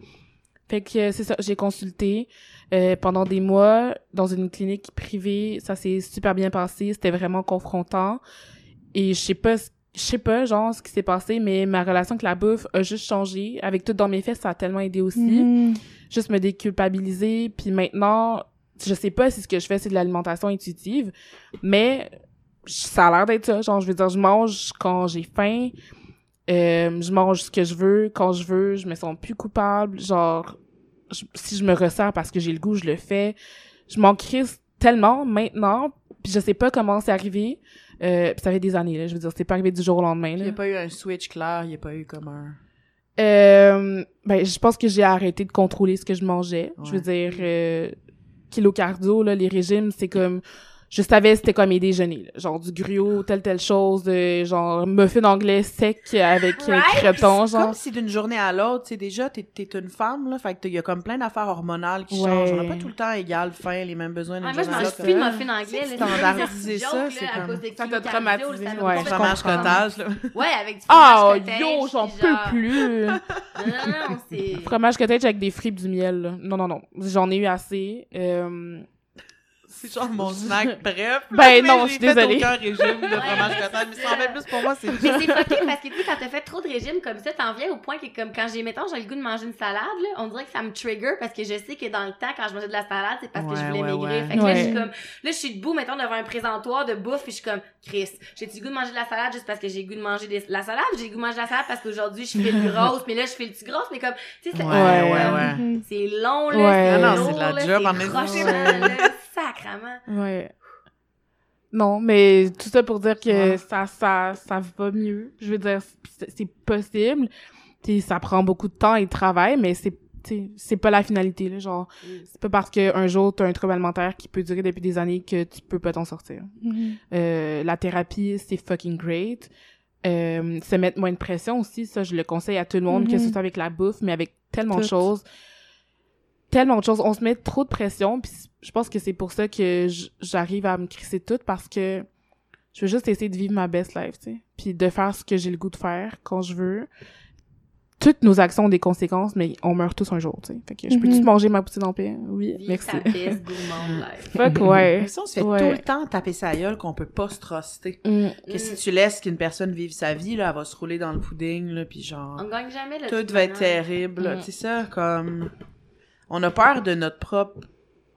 Fait que c'est ça, j'ai consulté euh, pendant des mois dans une clinique privée. Ça s'est super bien passé. C'était vraiment confrontant. Et je sais pas, ce- je sais pas, genre, ce qui s'est passé, mais ma relation avec la bouffe a juste changé. Avec tout dans mes fesses, ça a tellement aidé aussi. Mhm. Juste me déculpabiliser. Puis maintenant, je sais pas si ce que je fais, c'est de l'alimentation intuitive, mais ça a l'air d'être ça. Genre, je veux dire, je mange quand j'ai faim. Euh, je mange ce que je veux, quand je veux. Je me sens plus coupable. Genre, je- si je me ressens parce que j'ai le goût, je le fais. Je m'en crisse tellement maintenant. Puis je sais pas comment c'est arrivé. Euh, puis ça fait des années, là. Je veux dire, c'est pas arrivé du jour au lendemain, Il n'y a pas eu un switch clair, il n'y a pas eu comme un... Euh, ben, je pense que j'ai arrêté de contrôler ce que je mangeais. Je veux dire, euh, kilo cardio, là, les régimes, c'est comme... Je savais c'était comme mes déjeuners, là. genre du gruau, telle telle chose, euh, genre muffin anglais sec avec Right? creton, C'est comme genre. si d'une journée à l'autre, tu sais, déjà, t'es, t'es une femme, là, fait que il y a comme plein d'affaires hormonales qui Ouais. changent. On n'a pas tout le temps égal, faim, les mêmes besoins Ah, moi, je mange plus de muffins anglais. Joke, ça, là, c'est à comme- cause des Ça t'a traumatisé, ouais, Fromage cottage, là. Ouais, avec du Ah, fromage cottage, yo, j'en peux genre- plus! Non, non, c'est... Fromage cottage avec des fripes du miel, là. Non, non, non. J'en ai eu assez. Euh, C'est genre mon snack bref. Ben mais non, je suis désolée. aucun régime de fromage cottage, mais ça en fait plus pour moi, c'est Mais c'est fucké parce que tu sais, quand t'as fait trop de régimes comme ça, t'en viens au point que comme quand j'ai, mettons, j'ai le goût de manger une salade, là, on dirait que ça me trigger parce que je sais que dans le temps, quand je mangeais de la salade, c'est parce que je voulais ouais, maigrir. ouais. Fait que là, je suis comme, là, je suis debout, mettons, devant un présentoir de bouffe puis je suis comme, Chris, j'ai-tu le goût de manger de la salade juste parce que j'ai le goût de manger de la salade? J'ai le goût de manger de la salade parce qu'aujourd'hui, je fais le grosse, mais là, je fais le petit grosse, mais comme, tu sais, c'est, long, là, Ouais. c'est de la job en sacrement. Ouais. Non, mais tout ça pour dire que Ouais. ça, ça, ça va mieux. Je veux dire, c'est possible. T'sais, ça prend beaucoup de temps et de travail, mais c'est c'est pas la finalité. Là, genre, c'est pas parce qu'un jour t'as un trouble alimentaire qui peut durer depuis des années que tu peux pas t'en sortir. Mhm. Euh, la thérapie, c'est fucking great. Euh, se mettre moins de pression aussi, ça, je le conseille à tout le monde, que ce Mhm. soit avec la bouffe, mais avec tellement de choses. Tellement de choses. On se met trop de pression, puis je pense que c'est pour ça que j'arrive à me crisser toute, parce que je veux juste essayer de vivre ma best life, tu sais. Puis de faire ce que j'ai le goût de faire quand je veux. Toutes nos actions ont des conséquences, mais on meurt tous un jour, tu sais. Fait que je Mhm. peux-tu manger ma poutine en paix? Oui, Vive merci. ta best life. Fuck, ouais. Mais ça, on se fait Ouais. tout le temps taper sa gueule qu'on peut pas se truster. Mm. Que si tu laisses qu'une personne vive sa vie, là, elle va se rouler dans le pudding, là, puis genre... On gagne jamais, là. Tout va être terrible. Mm. C'est ça, comme... On a peur de notre propre...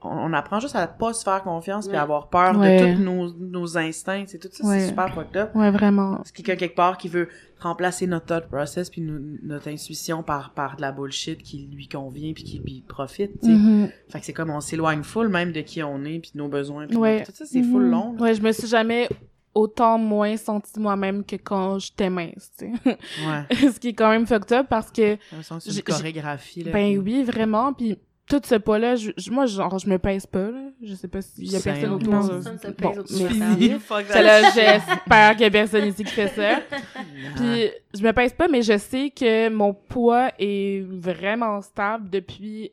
On, apprend juste à pas se faire confiance puis avoir peur Ouais. de tous nos, nos instincts. C'est tout ça, Ouais. c'est super fucked up. Ouais, vraiment. C'est quelqu'un quelque part qui veut remplacer notre thought process puis nous- notre intuition par, par de la bullshit qui lui convient puis qui lui profite, tu sais. Mhm. Fait que c'est comme on s'éloigne full même de qui on est puis de nos besoins Ouais. tout ça, c'est full Mhm. long. là. Ouais, je me suis jamais autant moins sentie moi-même que quand j'étais mince, tu sais. Ouais. Ce qui est quand même fucked up parce que, J'ai une j'ai- chorégraphie, là. ben puis- oui, vraiment, puis tout ce poids-là, je, je- moi, genre, je me pèse pas, là. Je sais pas s'il y a personne autour. Non. de- Personne se pèse Bon, autour de là, j'espère qu'il y a personne ici qui fait ça. Puis, je me pèse pas, mais je sais que mon poids est vraiment stable depuis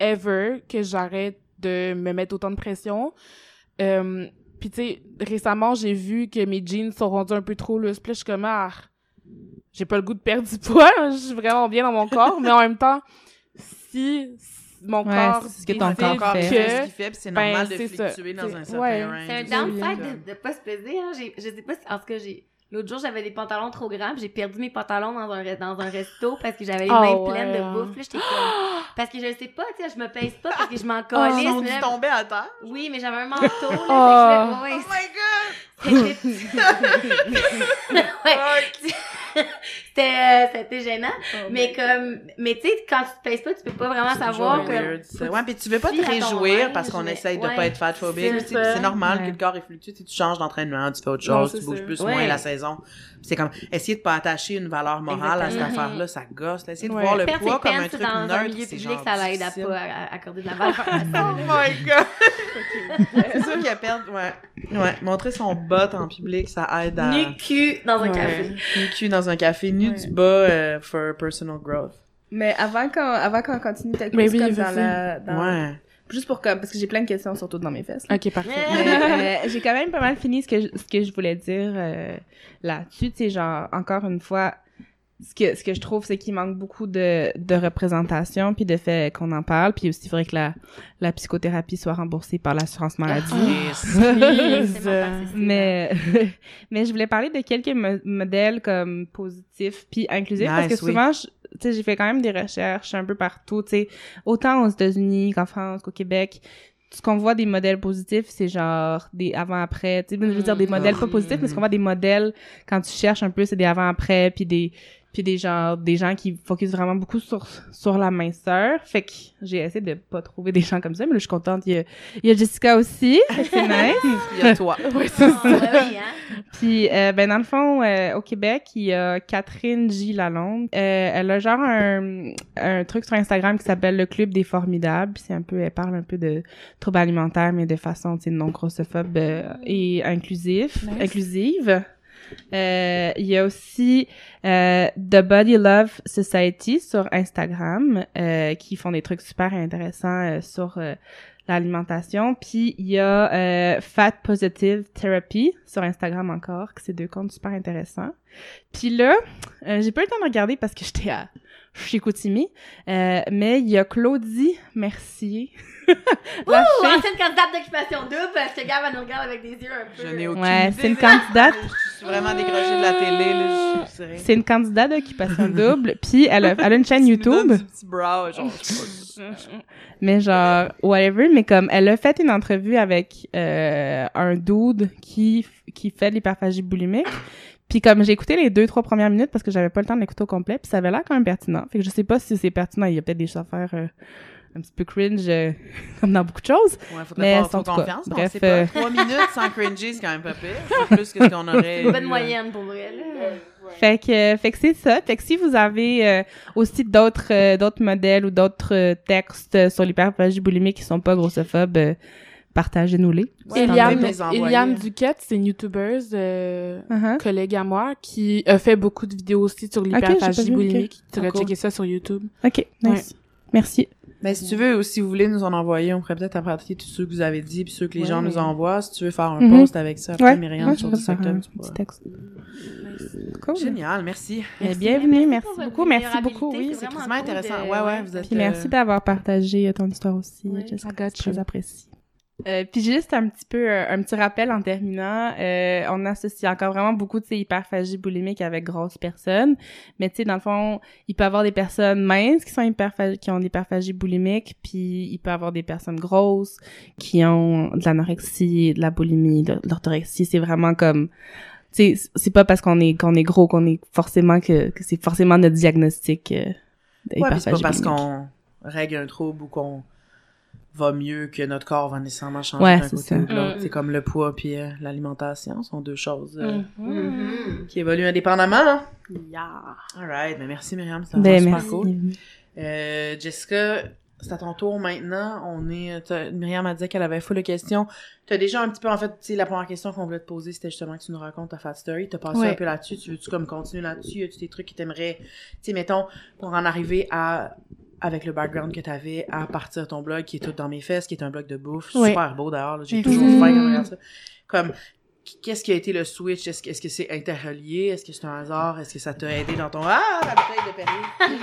ever que j'arrête de me mettre autant de pression. Euh, puis, tu sais, récemment, j'ai vu que mes jeans sont rendus un peu trop lousses. Puis là, je suis comme, ah, j'ai pas le goût de perdre du poids. Je suis vraiment bien dans mon corps. mais en même temps, si mon Ouais, corps c'est ce que ton corps fait. fait ce que qu'il fait, puis c'est ben, normal de c'est ça. fluctuer dans C'est- un certain ouais. range. C'est un downside oui. de, de pas se peser, hein. J'ai- Je sais pas si, en tout cas, j'ai, l'autre jour, j'avais des pantalons trop grands, j'ai perdu mes pantalons dans un, dans un resto parce que j'avais les mains ouais, pleines de bouffe, là. J'étais comme, parce que je sais pas, tu sais, je me pèse pas parce que je m'en Oh, ils sont mais tombés à terre? oui, mais j'avais un manteau, là. Oh. fait que Oh my god! C'était- ouais. c'était euh, c'était gênant. mais comme, mais tu sais, quand tu te pèses pas, tu peux pas vraiment savoir que. weird, ça. Ouais, puis tu veux pas te réjouir parce qu'on essaye de ouais, pas être fatphobique. c'est tu normal Ouais. que le corps est fluctué. Tu tu changes d'entraînement, tu fais autre chose, tu bouges plus ou Ouais. moins la saison. C'est comme, essayer de pas attacher une valeur morale à cette affaire-là, ça gosse. là. Essayer de voir le poids comme un truc dans un neutre, milieu c'est public, genre ça l'aide à pas accorder de la valeur. Oh my god! c'est sûr qu'à perdre, ouais. Ouais, montrer son en public, ça aide à... Nu cul dans un Ouais. café. Nu cul dans un café, nu Ouais. du bas euh, for personal growth. Mais avant qu'on avant qu'on continue plus oui, comme dans la dans- Ouais. juste pour comme parce que j'ai plein de questions surtout dans mes fesses. là. Ok, parfait. Mais, euh, j'ai quand même pas mal fini ce que je, ce que je voulais dire euh, là-dessus, tu sais genre encore une fois ce que ce que je trouve c'est qu'il manque beaucoup de de représentation puis de fait qu'on en parle puis aussi il faudrait que la la psychothérapie soit remboursée par l'assurance maladie. Please. Mais, mais je voulais parler de quelques mo- modèles comme positifs puis inclusifs parce que oui. souvent, je- tu sais, j'ai fait quand même des recherches un peu partout, tu sais, autant aux États-Unis qu'en France, qu'au Québec. Ce qu'on voit des modèles positifs, c'est genre des avant-après. Tu sais, je veux dire des modèles pas positifs, mais ce qu'on voit des modèles quand tu cherches un peu, c'est des avant-après puis des puis des gens des gens qui focusent vraiment beaucoup sur sur la minceur fait que j'ai essayé de pas trouver des gens comme ça mais là je suis contente il y a, il y a Jessica aussi fait que c'est nice Il y a toi. Ouais, c'est Ah, ça. ouais, oui, hein. puis, euh, ben dans le fond, euh, au Québec, il y a Catherine J. Lalonde. Euh, elle a genre un, un truc sur Instagram qui s'appelle le Club des Formidables. Puis c'est un peu, elle parle un peu de troubles alimentaires, mais de façon, tu sais, non grossophobe euh, et inclusif, Nice. inclusive. Euh, il y a aussi euh, The Body Love Society sur Instagram euh, qui font des trucs super intéressants euh, sur euh, l'alimentation. Puis il y a euh, Fat Positive Therapy sur Instagram encore, que c'est deux comptes super intéressants. Puis là, j'ai pas eu le temps de regarder parce que j'étais à euh, mais il y a Claudie Mercier. La Ouh, fille- ancienne candidate d'occupation double, parce que Gab, elle nous regarde avec des yeux un peu. Je n'ai aucune Ouais, idée. c'est une candidate. Je suis vraiment décrochée de la télé, là. Je suis sérieux. C'est une candidate d'occupation double, puis elle a, elle a une chaîne YouTube. du petit brow, genre, je sais pas. mais genre whatever mais comme elle a fait une entrevue avec euh, un dude qui qui fait de l'hyperphagie boulimique puis comme j'ai écouté les deux trois premières minutes parce que j'avais pas le temps de l'écouter au complet puis ça avait l'air quand même pertinent fait que je sais pas si c'est pertinent il y a peut-être des choses à faire euh, un petit peu cringe euh, comme dans beaucoup de choses Ouais, faudrait Mais pas trop cas, confiance. non, bref, c'est pas. euh, Trois minutes sans cringy, c'est quand même pas pire. C'est plus que ce qu'on aurait. Une bonne eu, moyenne pour vrai, là. fait que fait que c'est ça fait que si vous avez euh, aussi d'autres euh, d'autres modèles ou d'autres euh, textes euh, sur l'hyperphagie boulimique qui sont pas grossophobes euh, partagez-nous-les Ouais. Eliane Duquette, c'est une youtubeuse, euh, Uh-huh. collègue à moi, qui a fait beaucoup de vidéos aussi sur l'hyperphagie boulimique. Tu Ah, pourrais cool. checker ça sur YouTube. ok nice merci Ben, si tu veux, ou si vous voulez nous en envoyer, on pourrait peut-être apprendre tous ceux que vous avez dit, puis ceux que les Ouais. gens nous envoient. Si tu veux faire un Mhm. post avec ça, après, Ouais, Myriam, ouais, sur faire secteur, un petit texte. Cool. Génial, merci. Eh, bienvenue, merci, pour votre beaucoup, merci beaucoup, oui. c'est vraiment intéressant. de- ouais, ouais, vous êtes. Puis merci euh, d'avoir partagé ton histoire aussi, Ouais, Jessica. Très apprécié. Euh, puis juste un petit peu euh, un petit rappel en terminant, euh, on associe encore vraiment beaucoup de ces hyperphagie boulimique avec grosses personnes, mais tu sais dans le fond, il peut y avoir des personnes minces qui sont hyperphagie qui ont l'hyperphagie boulimique, puis il peut y avoir des personnes grosses qui ont de l'anorexie, de la boulimie, de, de l'orthorexie, c'est vraiment comme tu sais c'est pas parce qu'on est qu'on est gros qu'on est forcément que, que c'est forcément notre diagnostic euh, Ouais, c'est pas parce qu'on règle un trouble ou qu'on va mieux que notre corps va nécessairement changer Ouais, d'un c'est côté ça. ou de l'autre. Mm. C'est comme le poids puis euh, l'alimentation sont deux choses euh, Mhm. qui évoluent indépendamment. hein. Yeah. Alright, ben merci Myriam, c'était Ben, super merci. cool. Euh, Jessica, c'est à ton tour maintenant. On est, Myriam a dit qu'elle avait full de questions. T'as déjà un petit peu, en fait, tu sais, la première question qu'on voulait te poser, c'était justement que tu nous racontes ta fat story. T'as passé Ouais. un peu là-dessus. Tu veux-tu comme continuer là-dessus? As-tu des trucs qui t'aimeraient, tu sais, mettons, pour en arriver à, avec le background que t'avais, à partir ton blog qui est tout dans mes fesses, qui est un blog de bouffe. Ouais. Super beau d'ailleurs. J'ai Merci. toujours faim quand je regarde ça. Comme, Qu'est-ce qui a été le switch? Est-ce que est-ce que c'est interrelié? Est-ce que c'est un hasard? Est-ce que ça t'a aidé dans ton... Ah, la bouteille de Perrier!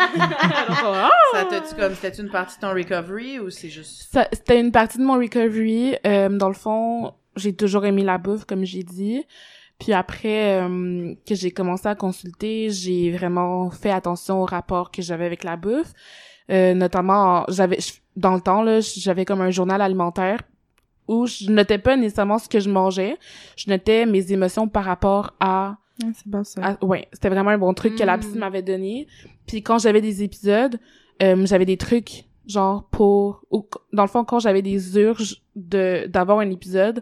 ça t'a-tu comme... C'était une partie de ton recovery ou c'est juste... Ça- C'était une partie de mon recovery. Euh, dans le fond, j'ai toujours aimé la bouffe, comme j'ai dit. Puis après euh, que j'ai commencé à consulter, j'ai vraiment fait attention au rapport que j'avais avec la bouffe. Euh, notamment, en- j'avais dans le temps là, j'avais comme un journal alimentaire où je notais pas nécessairement ce que je mangeais, je notais mes émotions par rapport à Ouais, c'est bon ça. Ah, ouais, c'était vraiment un bon truc que la Mm. psy m'avait donné. Puis quand j'avais des épisodes, euh, j'avais des trucs genre pour ou dans le fond quand j'avais des urges de d'avoir un épisode,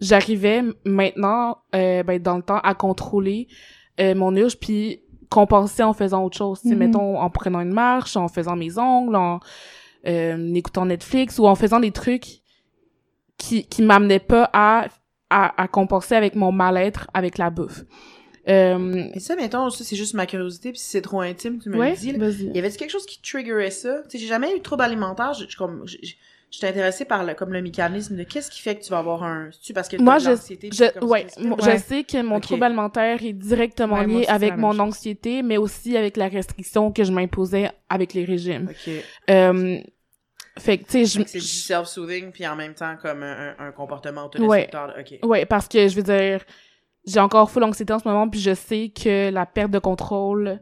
j'arrivais maintenant euh, ben dans le temps à contrôler euh, mon urge puis compenser en faisant autre chose, tu sais, Mhm. mettons en prenant une marche, en faisant mes ongles, en euh, écoutant Netflix ou en faisant des trucs qui qui m'amenaient pas à à, à compenser avec mon mal-être avec la bouffe. Euh, Et ça, mettons, ça, c'est juste ma curiosité, puis si c'est trop intime, tu me ouais, le dis. vas-y. Y avait-tu quelque chose qui triggerait ça? Tu sais, j'ai jamais eu de trouble alimentaire. Je, je, comme, je, je- j'étais intéressée par le, comme le mécanisme de qu'est-ce qui fait que tu vas avoir un... C'est-tu parce que Moi, je- Je, ouais, moi, je sais que mon trouble alimentaire est directement Ouais, lié aussi, avec mon chose. anxiété, mais aussi avec la restriction que je m'imposais avec les régimes. Ok. Euh, fait que, tu sais, je... C'est du self-soothing, puis en même temps, comme un, un, un comportement autodestructeur. là. Ok. Ouais, parce que, je veux dire, j'ai encore full anxiété en ce moment, puis je sais que la perte de contrôle...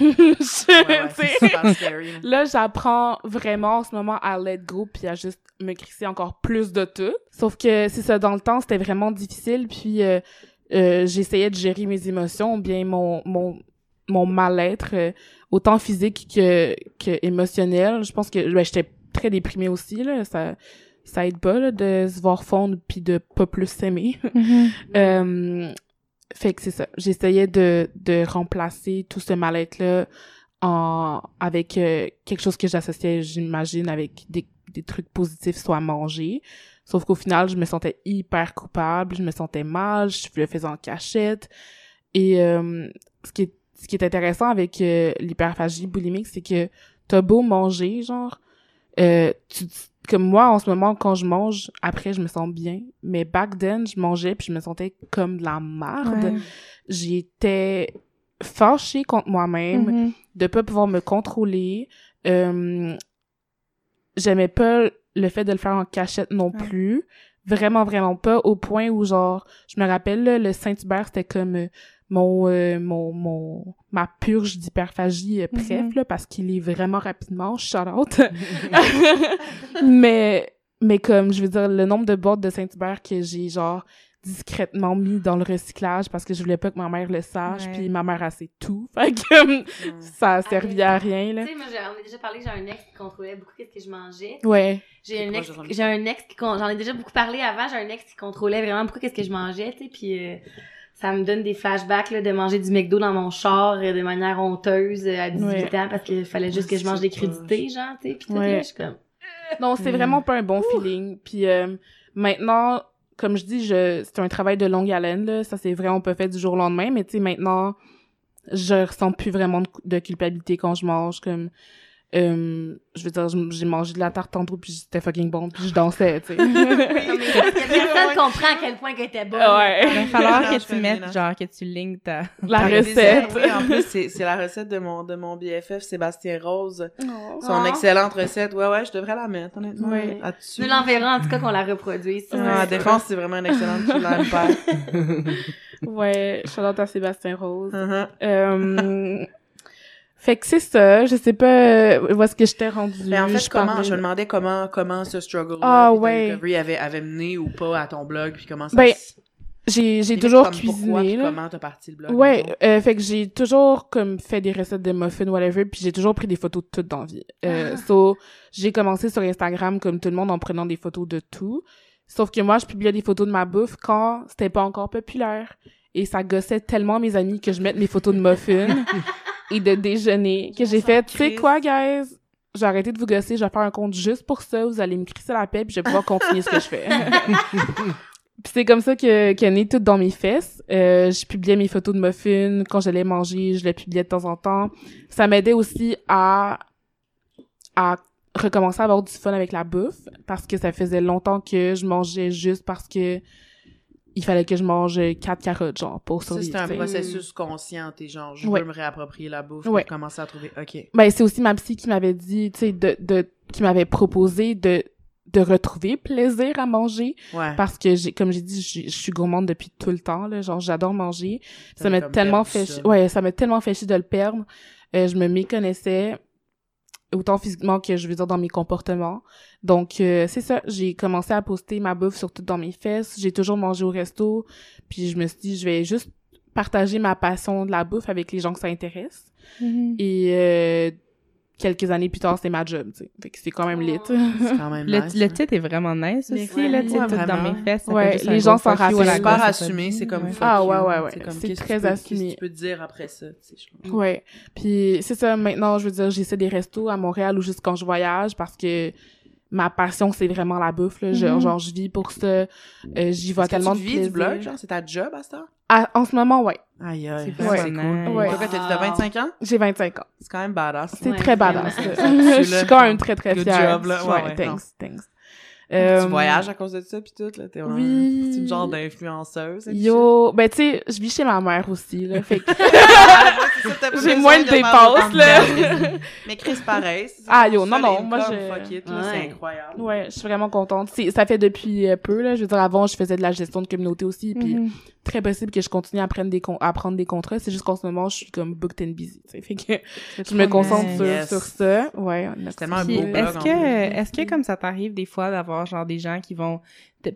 je- Ouais, ouais, super scary. là. Là, j'apprends vraiment en ce moment à let go puis à juste me crisser encore plus de tout. Sauf que c'est ça, dans le temps, c'était vraiment difficile puis euh, euh, j'essayais de gérer mes émotions, bien mon mon mon mal-être euh, autant physique que que émotionnel. Je pense que ben, j'étais très déprimée aussi là, ça ça aide pas là, de se voir fondre puis de pas plus s'aimer. Mhm. Euh, fait que c'est ça. J'essayais de, de remplacer tout ce mal-être-là en, avec euh, quelque chose que j'associais, j'imagine, avec des, des trucs positifs, soit manger. Sauf qu'au final, je me sentais hyper coupable, je me sentais mal, je le faisais en cachette. Et euh, ce, qui est, ce qui est intéressant avec euh, l'hyperphagie boulimique, c'est que t'as beau manger, genre, euh, tu, comme moi, en ce moment, quand je mange, après, je me sens bien. Mais back then, je mangeais puis je me sentais comme de la merde. Ouais. J'étais fâchée contre moi-même Mhm. de pas pouvoir me contrôler. Euh, J'aimais pas le fait de le faire en cachette non Ouais. plus. Vraiment, vraiment pas. Au point où, genre, je me rappelle, là, le Saint-Hubert, c'était comme euh, mon, euh, mon, mon, ma purge d'hyperphagie euh, bref, Mhm. là, parce qu'il est vraiment rapidement, shout out. mais, mais comme, je veux dire, le nombre de boîtes de Saint-Hubert que j'ai, genre, discrètement mis dans le recyclage parce que je voulais pas que ma mère le sache, Ouais. puis ma mère a sait tout. Fait que, Mm. ça a servi à rien, là. Tu sais, moi, on a déjà parlé que j'ai un ex qui contrôlait beaucoup qu'est-ce que je mangeais. Ouais. J'ai un ex, Jérôme? j'ai un ex qui, j'en ai déjà beaucoup parlé avant, j'ai un ex qui contrôlait vraiment beaucoup qu'est-ce que je mangeais, tu sais, puis euh, ça me donne des flashbacks, là, de manger du McDo dans mon char euh, de manière honteuse euh, à 18 Ouais. ans parce qu'il fallait juste que je mange des crudités, genre, tu sais, pis tout, Ouais. là, je suis comme... Non, c'est Mm. vraiment pas un bon feeling. Puis euh, maintenant, comme je dis, je c'est un travail de longue haleine, là. Ça s'est vraiment pas fait du jour au lendemain, mais tu sais, maintenant, je ressens plus vraiment de, de culpabilité quand je mange, comme... euh, je veux dire, j'ai mangé de la tarte tantôt, puis c'était fucking bon, puis je dansais, tu sais. Non, que personne comprend à quel point qu'elle était bonne. Ouais. Il va falloir Non, que tu mettes, genre, que tu lignes ta... La recette. Oui, en plus, c'est la recette de mon, de mon BFF, Sébastien Rose. Son Ah. excellente recette. Ouais, ouais, je devrais la mettre, honnêtement. Là-dessus. Nous l'enverrons, en tout cas, qu'on la reproduise. Ah, c'est à défense, c'est vraiment une excellente pas. Ouais, shout out à Sébastien Rose. Uh-huh. Euh, fait que c'est ça, je sais pas euh, où est-ce que je t'ai rendu. Mais en fait, je comment, je me demandais comment, comment ce struggle Ah, ouais. recovery avait, avait mené ou pas à ton blog, puis comment ça Ben, J'ai j'ai toujours pourquoi, cuisiné puis là. comment t'as parti le blog. Ouais, euh, fait que j'ai toujours comme fait des recettes de muffins whatever, puis j'ai toujours pris des photos de tout dans la vie. Euh, Ah. so, j'ai commencé sur Instagram comme tout le monde en prenant des photos de tout. Sauf que moi, je publiais des photos de ma bouffe quand c'était pas encore populaire. Et ça gossait tellement mes amis que je mette mes photos de muffins et de déjeuner que j'ai fait, tu sais quoi, guys? J'ai arrêté de vous gosser, je vais faire un compte juste pour ça, vous allez me crisser la paix, puis je vais pouvoir continuer ce que je fais. Puis c'est comme ça que qu'est né tout dans mes fesses. Euh, je publiais mes photos de muffins quand j'allais manger, je les publiais de temps en temps. Ça m'aidait aussi à à recommencer à avoir du fun avec la bouffe parce que ça faisait longtemps que je mangeais juste parce que il fallait que je mange quatre carottes genre pour Ça, survivre. c'est un processus conscient, t'es genre, je Ouais. veux me réapproprier la bouffe, Ouais. pour commencer à trouver, ok. Ben, c'est aussi ma psy qui m'avait dit, tu sais, de, de, qui m'avait proposé de, de retrouver plaisir à manger Ouais. parce que j'ai, comme j'ai dit, je, suis gourmande depuis tout le temps, là. Genre, j'adore manger. Ça m'a tellement fait, ça. ouais, ça m'a tellement fait chier de le perdre. Euh, je me méconnaissais autant physiquement que je veux dire dans mes comportements. Donc euh, c'est ça, j'ai commencé à poster ma bouffe surtout dans mes fesses, j'ai toujours mangé au resto, puis je me suis dit je vais juste partager ma passion de la bouffe avec les gens que ça intéresse. Mhm. Et euh, quelques années plus tard, c'est ma job, tu sais. Fait que c'est quand même lit. C'est quand même Le, nice, le hein. titre est vraiment nice aussi, ouais, là, tu sais, ouais, tout dans mes fesses. Ouais, les gens s'en la C'est rappellent. super assumé, c'est comme Ah, ouais, ouais, ouais. C'est très que tu peux- assumé. Qu'est-ce que tu peux dire après ça, tu sais, je- Ouais. Puis c'est ça, maintenant, je veux dire, j'essaie des restos à Montréal ou juste quand je voyage parce que ma passion, c'est vraiment la bouffe, là. Genre, Mhm. genre, je vis pour ça. Euh, J'y vois Est-ce que tellement tu de vis plaisir. du blog, genre, c'est ta job à ça? Ah, en ce moment, ouais. Aïe, aïe, C'est c'est vraiment cool. Ouais. Toi, quand t'as dit t'as 25 ans? J'ai 25 ans. C'est quand même badass. C'est Ouais, très badass. je suis quand même très, très Good fière. job, là. Ouais, ouais, thanks, Tu Euh, voyages à cause de ça, pis tout, là. T'es vraiment... Oui. C'est une genre d'influenceuse. Yo, ben tu sais, je vis chez ma mère aussi, là. Fait que. J'ai moins de dépenses, là. Mais Chris, pareil. Ah, yo, non, non, moi, je- Fuck it, là, Ouais. c'est incroyable. Ouais, je suis vraiment contente. Ça fait depuis euh, peu, là. Je veux dire, avant, je faisais de la gestion de communauté aussi, puis Mhm. Très possible que je continue à prendre des, con- à prendre des contrats. C'est juste qu'en ce moment, je suis comme booked and busy, tu sais. Fait que je me concentre sur, Yes. sur ça. Ouais, C'est tellement un beau est-ce que, est-ce que comme ça t'arrive des fois d'avoir genre des gens qui vont,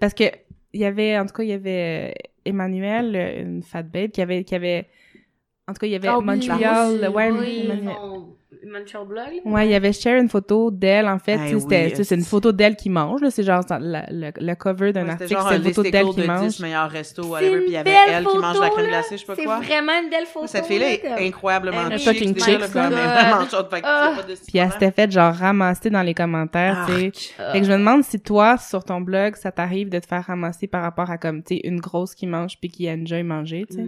parce que il y avait, en tout cas, il y avait euh, Emmanuel, une fat babe, qui avait, qui avait, en tout cas, il y avait Ah oui, Montreal, la ouais, oui, Emmanuel- son Montreal Blog, là. Ouais, il y avait share une photo d'elle, en fait. Ah c'était, oui, c'est une photo d'elle qui mange, là. C'est genre la- le, le cover d'un Ouais, article, c'est un une photo d'elle qui de mange. 10 meilleurs restos, C'est whatever, une puis il y avait elle qui mange photo, la crème glacée, je sais pas C'est quoi. vraiment une belle photo. Cette fille-là là, est comme- incroyablement chic, fucking c'est chic, Ah. c'est Puis elle s'était fait genre ramasser dans les commentaires, tu sais. Ah. Fait que je me demande si toi, sur ton blog, ça t'arrive de te faire ramasser par rapport à comme, tu sais, une grosse qui mange puis qui enjoy manger, tu sais.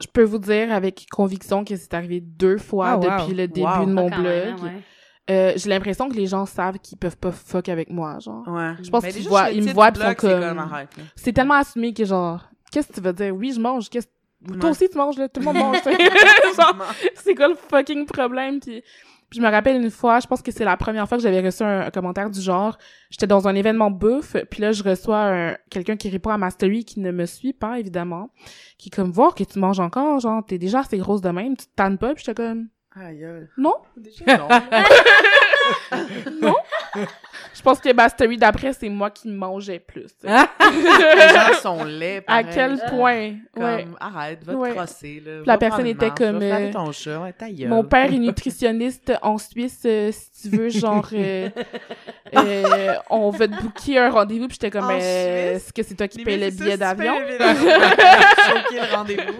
Je peux vous dire avec conviction que c'est arrivé deux fois Ah, wow. depuis le début Wow. de mon Ah, même, blog. ouais. Euh, j'ai l'impression que les gens savent qu'ils peuvent pas fuck avec moi, genre. Ouais. Je pense Mais qu'ils voient- ils me voient pis sont comme-. C'est tellement assumé que genre, qu'est-ce que tu veux dire? Oui, je mange. Qu'est-ce Ouais. Toi aussi, tu manges, là. Tout le monde mange. genre, c'est quoi le fucking problème? Puis, puis je me rappelle une fois, je pense que c'est la première fois que j'avais reçu un, commentaire du genre, j'étais dans un événement bouffe, puis là, je reçois un- quelqu'un qui répond à ma story qui ne me suit pas, évidemment, qui est comme, voir que tu manges encore, genre, t'es déjà assez grosse de même, tu te tannes pas, puis j'étais comme, Aïe. non? Déjà, non. Non? je pense que ma story d'après, c'est moi qui mangeais plus. Les gens sont laids, à quel point? Comme, ouais. arrête, va Ouais. te crosser, là. La personne était marche, comme, euh, ton chat, ouais, ta gueule. Mon père est nutritionniste en Suisse, euh, si tu veux, genre, euh, euh, on va te booker un rendez-vous, puis j'étais comme, euh, est-ce que c'est toi qui Les paye le billet d'avion? Choquer le rendez-vous.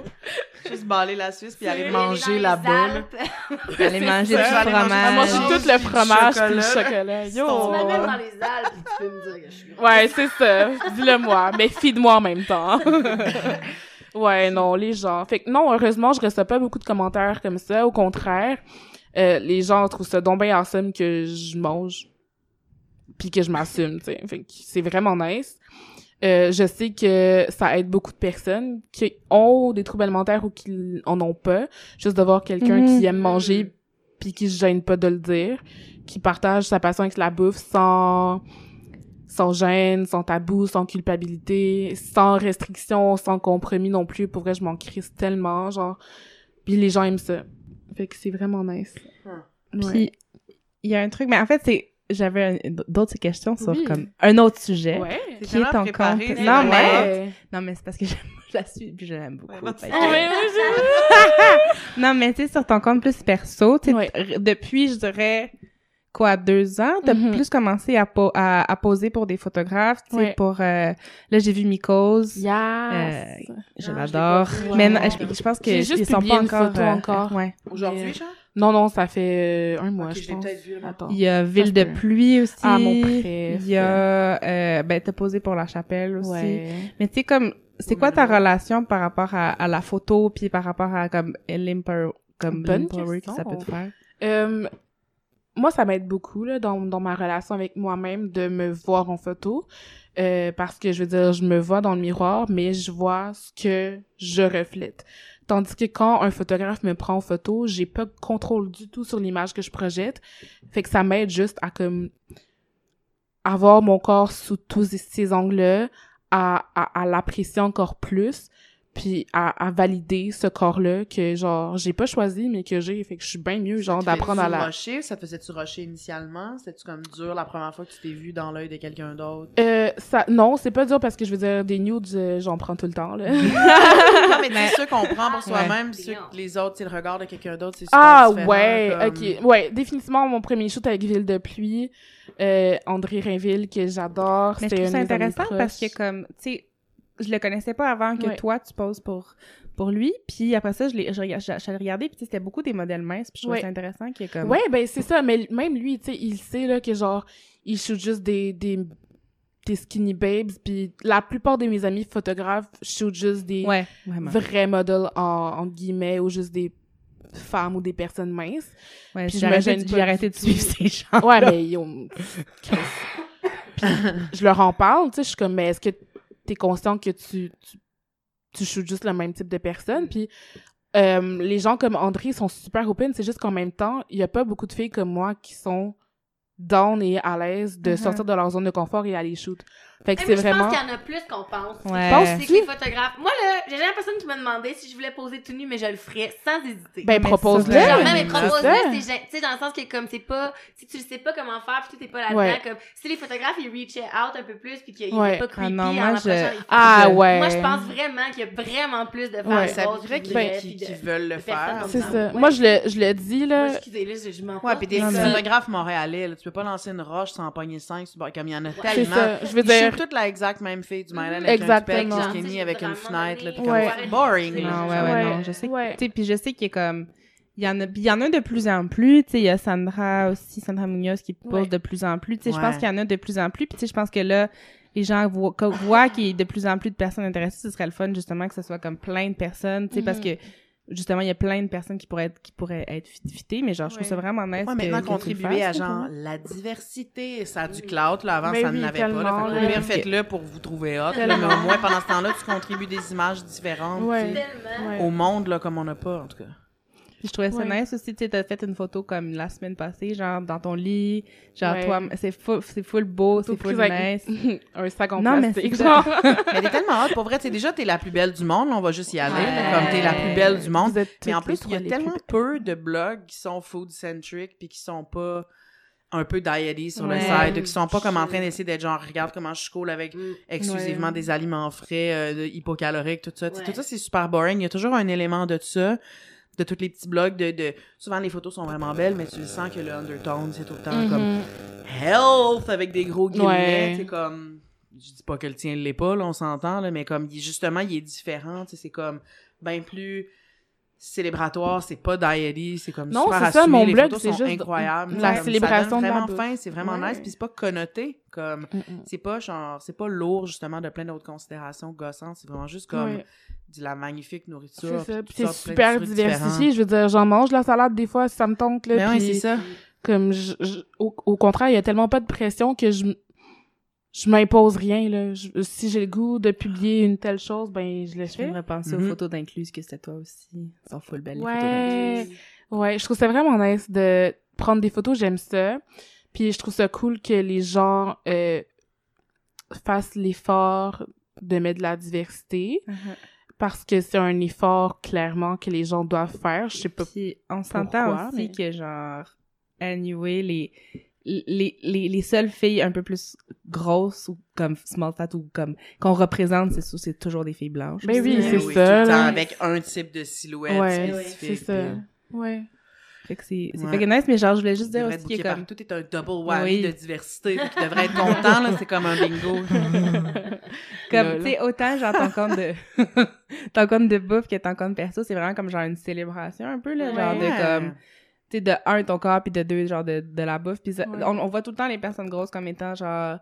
Juste baller la Suisse puis aller manger là. Alpes. Aller manger du aller manger- fromage. tout le fromage puis le chocolat. Yo! Tu m'amènes dans les Alpes, puis tu peux me dire que je suis grosse. Ouais, c'est ça. Dis-le moi. Mais feed-moi en même temps. ouais, non, les gens. Fait que non, heureusement, je reçois pas beaucoup de commentaires comme ça. Au contraire, euh, les gens trouvent ça donc bien awesome que je mange puis que je m'assume, tu sais. Fait que c'est vraiment nice. Euh, je sais que ça aide beaucoup de personnes qui ont des troubles alimentaires ou qui en ont pas. Juste de voir quelqu'un Mhm. qui aime manger puis qui se gêne pas de le dire, qui partage sa passion avec la bouffe sans sans gêne, sans tabou, sans culpabilité, sans restriction, sans compromis non plus. Pour vrai, je m'en crisse tellement, genre. Puis les gens aiment ça. Fait que c'est vraiment nice. Puis, il y a un truc, mais en fait, c'est, j'avais d'autres questions sur Oui. comme un autre sujet. Ouais. C'est Qui est ton préparé, compte? Non, mais- Non, mais c'est parce que j'aime- je la suis puis je l'aime beaucoup. Ouais, Oh, j'ai- Non, mais tu sais, sur ton compte plus perso, depuis, je dirais, quoi, deux ans, t'as Mhm. plus commencé à, po- à, à poser pour des photographes, tu sais, Ouais. pour, euh, là, j'ai vu Mikos, Yes. je Non, je l'adore, pas vu. mais non, je, je pense que juste ils sont pas encore, euh, encore. ouais. Aujourd'hui, genre? Non, non, ça fait euh, un mois, Ok, je pense. peut-être vu. Attends. Il y a Ville de pluie aussi. Ah, mon préf. Il y a, euh, ben, t'as posé pour la chapelle aussi. Ouais. Mais tu sais, comme, c'est quoi ta relation par rapport à, à la photo, puis par rapport à, comme, l'empower, comme, Bonne question. ça peut te faire? Moi, ça m'aide beaucoup là, dans, dans ma relation avec moi-même de me voir en photo. Euh, parce que, je veux dire, je me vois dans le miroir, mais je vois ce que je reflète. Tandis que quand un photographe me prend en photo, j'ai pas de contrôle du tout sur l'image que je projette. Fait que ça m'aide juste à comme avoir mon corps sous tous ces angles-là, à, à, à l'apprécier encore plus, puis à, à valider ce corps-là que genre j'ai pas choisi mais que j'ai fait que je suis bien mieux genre d'apprendre à la Rusher, ça te faisait-tu rusher initialement? C'était-tu comme dur la première fois que tu t'es vu dans l'œil de quelqu'un d'autre? euh, ça non c'est pas dur parce que je veux dire des nudes euh, j'en prends tout le temps là non, mais tu sais, ceux qu'on prend pour soi-même, Ouais. ceux que les autres, c'est le regard de quelqu'un d'autre, c'est ah ouais comme- ok ouais définitivement mon premier shoot avec Ville de pluie euh, André Rainville que j'adore Mais je c'était trouve ça intéressant parce que comme, tu sais, je le connaissais pas avant que Ouais. toi tu poses pour pour lui, puis après ça je l'ai je, je, je l'ai regardé puis c'était beaucoup des modèles minces, puis je trouvais ça intéressant qu'il ait comme Ouais, ben c'est ça, mais même lui, tu sais, il sait là que genre il shoot juste des des des skinny babes, puis la plupart de mes amis photographes shoot juste des ouais, vrais modèles en, en guillemets ou juste des femmes ou des personnes minces. Ouais, puis j'ai je arrêté, de suivre ces gens. Ouais, mais ils ont Puis je leur en parle, tu sais, je suis comme mais est-ce que t'es conscient que tu tu, tu juste le même type de personne. Puis euh, les gens comme André sont super open, c'est juste qu'en même temps, il y a pas beaucoup de filles comme moi qui sont down et à l'aise de Mhm. sortir de leur zone de confort et aller shoot. Fait que Mais c'est moi, je vraiment pense qu'il y en a plus qu'on pense. Ouais. Je pense que les photographes. Moi, là, j'ai jamais personne qui m'a demandé si je voulais poser tout nu, mais je le ferais sans hésiter. ben propose-le. Genre, même, propose-le, tu sais, dans le sens que, comme, c'est pas, si tu le sais pas comment faire, puis tout est pas là-dedans, Ouais. comme, si les photographes, ils reachaient out un peu plus, puis qu'ils Ouais. pas creepy Ah non, en moi, approchant je- les Ah Je- ouais. Moi, je pense vraiment qu'il y a vraiment plus de femmes Ouais. Qui veulent le faire. C'est ça. Moi je le je le dis là. Moi, excusez, là, je, m'en Ouais, puis des photographes montréalais, là, tu peux pas lancer une roche sans pogner cinq, sur le bord, comme il y en a tellement. ça. Je veux dire toute la exacte même fille du Myland avec Exactement. un skinny avec une littéralement fenêtre, là, donné, comme Ouais. boring. Non, ouais, ouais, Ouais. non, je sais. Ouais. Puis je sais qu'il y a comme il y en a il y en a de plus en plus, tu sais, il y a Sandra aussi, Sandra Munoz qui pose Ouais. de plus en plus, tu sais, je pense qu'il y en a de plus en plus, puis tu sais, je pense que là les gens voient, voient qu'il y a de plus en plus de personnes intéressées, ce serait le fun justement que ce soit comme plein de personnes, tu sais, parce Mhm. que justement il y a plein de personnes qui pourraient être qui pourraient être fit- fitées, mais genre je trouve ça vraiment nice. Ouais, maintenant contribuer à genre pour la diversité, ça a du clout là. Avant Mais ça oui, n'avait pas là. tellement, Fait que là. au pire, faites-le pour vous trouver hot, mais au moins pendant ce temps-là, tu contribues des images différentes au monde là comme on n'a pas en tout cas. Puis je trouvais ça Ouais. nice aussi, tu t'as fait une photo comme la semaine passée, genre dans ton lit, genre Ouais. toi, c'est full, c'est full beau, c'est full nice. un sac en Non, mais plastique. c'est genre. Mais t'es tellement hot, pour vrai, tu sais déjà t'es la plus belle du monde, là, on va juste y aller, Ouais. comme t'es la plus belle du monde. Mais en plus, il y a tellement peu de blogs qui sont food-centric puis qui sont pas un peu diety sur le site, qui sont pas comme en train d'essayer d'être genre regarde comment je cool avec Mm. exclusivement Ouais. des aliments frais, euh, de- hypocaloriques, tout ça. Ouais. Tout ça, c'est super boring. Il y a toujours un élément de ça, de tous les petits blogs. De, de... Souvent, les photos sont vraiment belles, mais tu sens que le undertone, c'est tout le temps comme Mhm. health avec des gros guillemets. Ouais. C'est comme. Je dis pas que le tien l'est pas, là, on s'entend, mais comme justement, il est différent. C'est comme bien plus célébratoire, c'est pas diety, c'est comme Non, super c'est ça, mon les blog, photos c'est sont juste incroyables. la célébration ça vraiment fin, c'est vraiment Ouais. nice, puis c'est pas connoté comme c'est pas genre c'est pas lourd justement de plein d'autres considérations gossantes, c'est vraiment juste comme Ouais. De la magnifique nourriture. C'est ça. puis c'est super diversifié. Je veux dire, j'en mange la salade des fois si ça me tente. Là, Ben ouais, puis c'est ça. comme je, je- au, au contraire, il y a tellement pas de pression que je je m'impose rien là. Je- si j'ai le goût de publier une telle chose, ben je le Je fais. viendrais penser aux photos d'incluse que c'était toi aussi. Elles sont full belles, les photos Ouais. d'incluse. Ouais, je trouve ça vraiment nice de prendre des photos, j'aime ça. Puis je trouve ça cool que les gens euh, fassent l'effort de mettre de la diversité Mhm. Parce que c'est un effort clairement que les gens doivent faire. Je sais pas. Puis on s'entend aussi mais- que genre anyway les les, les, les seules filles un peu plus grosses ou comme small fat ou comme qu'on représente c'est c'est toujours des filles blanches. Ben oui, Ben c'est oui, ça, tout le temps avec un type de silhouette Ouais, spécifique. c'est ça. puis- Ouais. Fait que c'est c'est Ouais. fucking nice mais genre je voulais juste dire aussi qu'il par- comme Tout est un double whammy Oui. de diversité. fait qu'il devrait être content, là. C'est comme un bingo. comme tu sais autant genre ton compte de ton compte de bouffe que ton compte perso c'est vraiment comme genre une célébration un peu là genre de comme tu sais de un ton corps puis de deux genre de, de la bouffe puis Ouais. on, on voit tout le temps les personnes grosses comme étant genre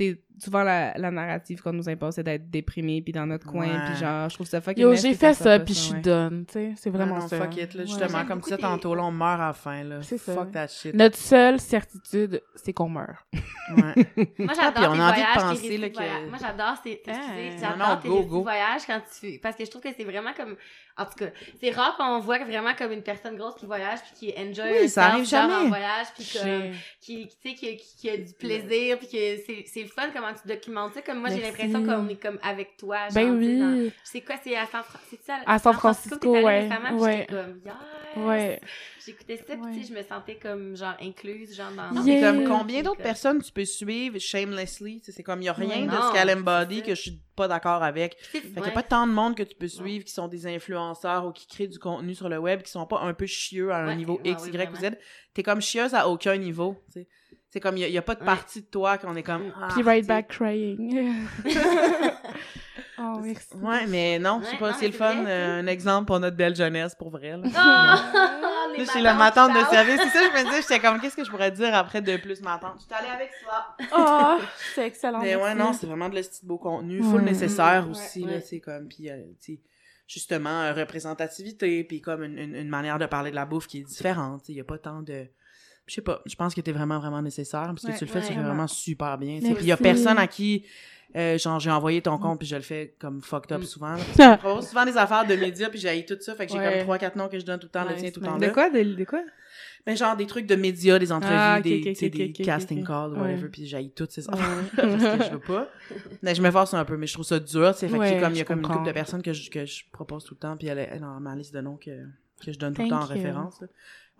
tu sais souvent la, la narrative qu'on nous impose c'est d'être déprimé puis dans notre coin Ouais. puis genre je trouve ça fucking Yo, j'ai fait ça, puis je suis done, tu sais. C'est vraiment Ah non, ça. fuck it, là. Justement, comme ça, tes- tantôt, là, on meurt à la fin, là. C'est ça. Fuck that shit. Notre seule certitude, c'est qu'on meurt. Ouais. Moi, puis j'adore on tes a envie de voyages, penser, là, que- voyage. Moi, j'adore ces... J'adore non, tes go, récits go. de voyage quand tu... Parce que je trouve que c'est vraiment comme... En tout cas, c'est rare qu'on voit vraiment comme une personne grosse qui voyage puis qui enjoy Oui, ça arrive genre, jamais. en voyage puis Qui, qui, tu sais, qui, a du plaisir puis que c'est c'est le fun comment tu documentes ça. Comme moi, j'ai l'impression qu'on est comme avec toi. Genre, Ben dans- oui. C'est quoi, c'est à San Francisco? C'est ça? À San Francisco, allée ouais, ouais. comme, yes! Ouais. J'écoutais ça, puis Ouais. je me sentais comme, genre, incluse, genre, dans... Yeah. c'est comme combien d'autres Comme- personnes tu peux suivre shamelessly? C'est comme, il y a rien Ouais, de ce qu'elle embody que je suis pas d'accord avec. Fait qu'il y a pas tant de monde que tu peux suivre qui sont des influenceurs ou qui créent du contenu sur le web qui sont pas un peu chieux à un Ouais, niveau ouais, X, ouais, Y ou Z. T'es comme chieuse à aucun niveau, tu sais. C'est comme, il y, a- a pas de Ouais. partie de toi qu'on est comme... ah, Puis right tu sais. back crying. oh, merci. Ouais, mais non, je sais Ouais, pas, non, c'est le fun. euh, un exemple pour notre belle jeunesse, pour vrai. Là. Oh! Là, je suis la matante de service. C'est ça, je me disais, j'étais comme, qu'est-ce que je pourrais dire après de plus ma tante? J'étais allée avec ça. Oh, c'est excellent. Mais ouais, non, c'est vraiment de le style beau contenu, full Ouais. nécessaire Ouais, aussi, ouais. là, c'est comme, puis, euh, tu justement, euh, représentativité, puis comme une, une, une manière de parler de la bouffe qui est différente, il y a pas tant de... Je sais pas, je pense que t'es vraiment, vraiment nécessaire, parce que Ouais, tu le fais, tu le fais vraiment. super bien, puis il y a personne à qui... euh, genre, j'ai envoyé ton compte, puis je le fais comme fucked up Mm. souvent. là. Je propose souvent des affaires de médias, puis j'ai tout ça, fait que j'ai Ouais. comme trois, quatre noms que je donne tout le temps, le tien tout le c'est temps là. De quoi? De, de quoi? Mais genre des trucs de médias, des entrevues, Ah, des, casting calls, whatever, puis j'ai toutes ces affaires parce que je veux pas. Mais je me force un peu, mais je trouve ça dur, sais, fait que comme, il y a comme une couple de personnes que je, que je propose tout le temps, puis elle est dans ma liste de noms que, que je donne tout le temps en you. référence, là.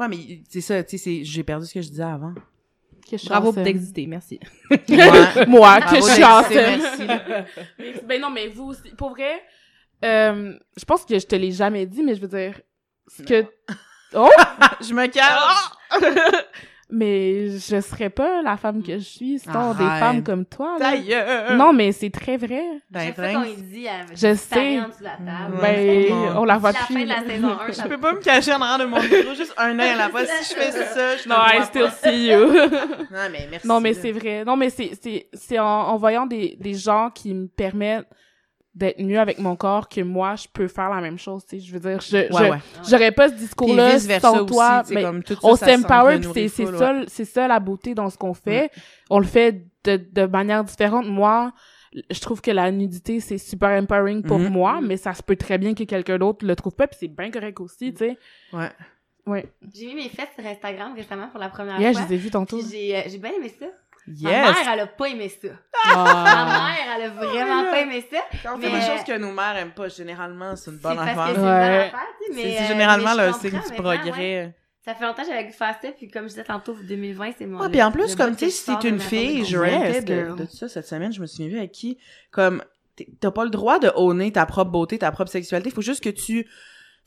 Ouais, mais c'est ça, tu sais, c'est- j'ai perdu ce que je disais avant. Que je Bravo pour d'exister, merci. Ouais. Moi, que je merci, là. Ben non, mais vous aussi. Pour vrai, euh, je pense que je te l'ai jamais dit, mais je veux dire, ce que... Oh! Je me cache! mais je serais pas la femme que je suis sans des femmes comme toi, là. Non, mais c'est très vrai. Ben, Chaque fois qu'on dit, elle Je sais. la table. Ben, on la voit plus. la fin de la là. saison 1, Je peux pas me cacher en arrière de mon micro, juste un œil à la fois. Si je fais ça, je Non, I vois still pas. see you. Non, mais merci. non, mais c'est vrai. Non, mais c'est, c'est, c'est en, en voyant des, des gens qui me permettent d'être mieux avec mon corps que moi, je peux faire la même chose, tu sais. Je veux dire, je, Ouais, je- ouais. j'aurais pas ce discours-là vice-versa sans aussi, toi. mais comme tout ça, on s'empower, c'est, c'est ça, ouais. c'est ça la beauté dans ce qu'on fait. On le fait de, de manière différente. Moi, je trouve que la nudité, c'est super empowering pour Mhm. moi, mais ça se peut très bien que quelqu'un d'autre le trouve pas, puis c'est bien correct aussi, tu sais. Ouais. Ouais. J'ai mis mes fesses sur Instagram récemment pour la première Yeah, je fois. les ai vus tantôt. J'ai euh, j'ai bien aimé ça. Ma Yes! mère, elle a pas aimé ça. Ma Ah. mère, elle a vraiment pas aimé ça. Quand on Mais- fait des choses que nos mères aiment pas, généralement, c'est une bonne que c'est affaire. une bonne affaire, tu sais, mais... c'est euh, généralement mais le signe du ouais. progrès. Ça fait longtemps que j'avais goût de faire ça, puis comme je disais tantôt, 2020, c'est mon... Ouais, puis en plus, comme tu sais, que si t'es une ma fille, je Yes, de, de ça cette semaine, je me souviens plus avec qui, comme, t'as pas le droit de honner ta propre beauté, ta propre sexualité, il faut juste que tu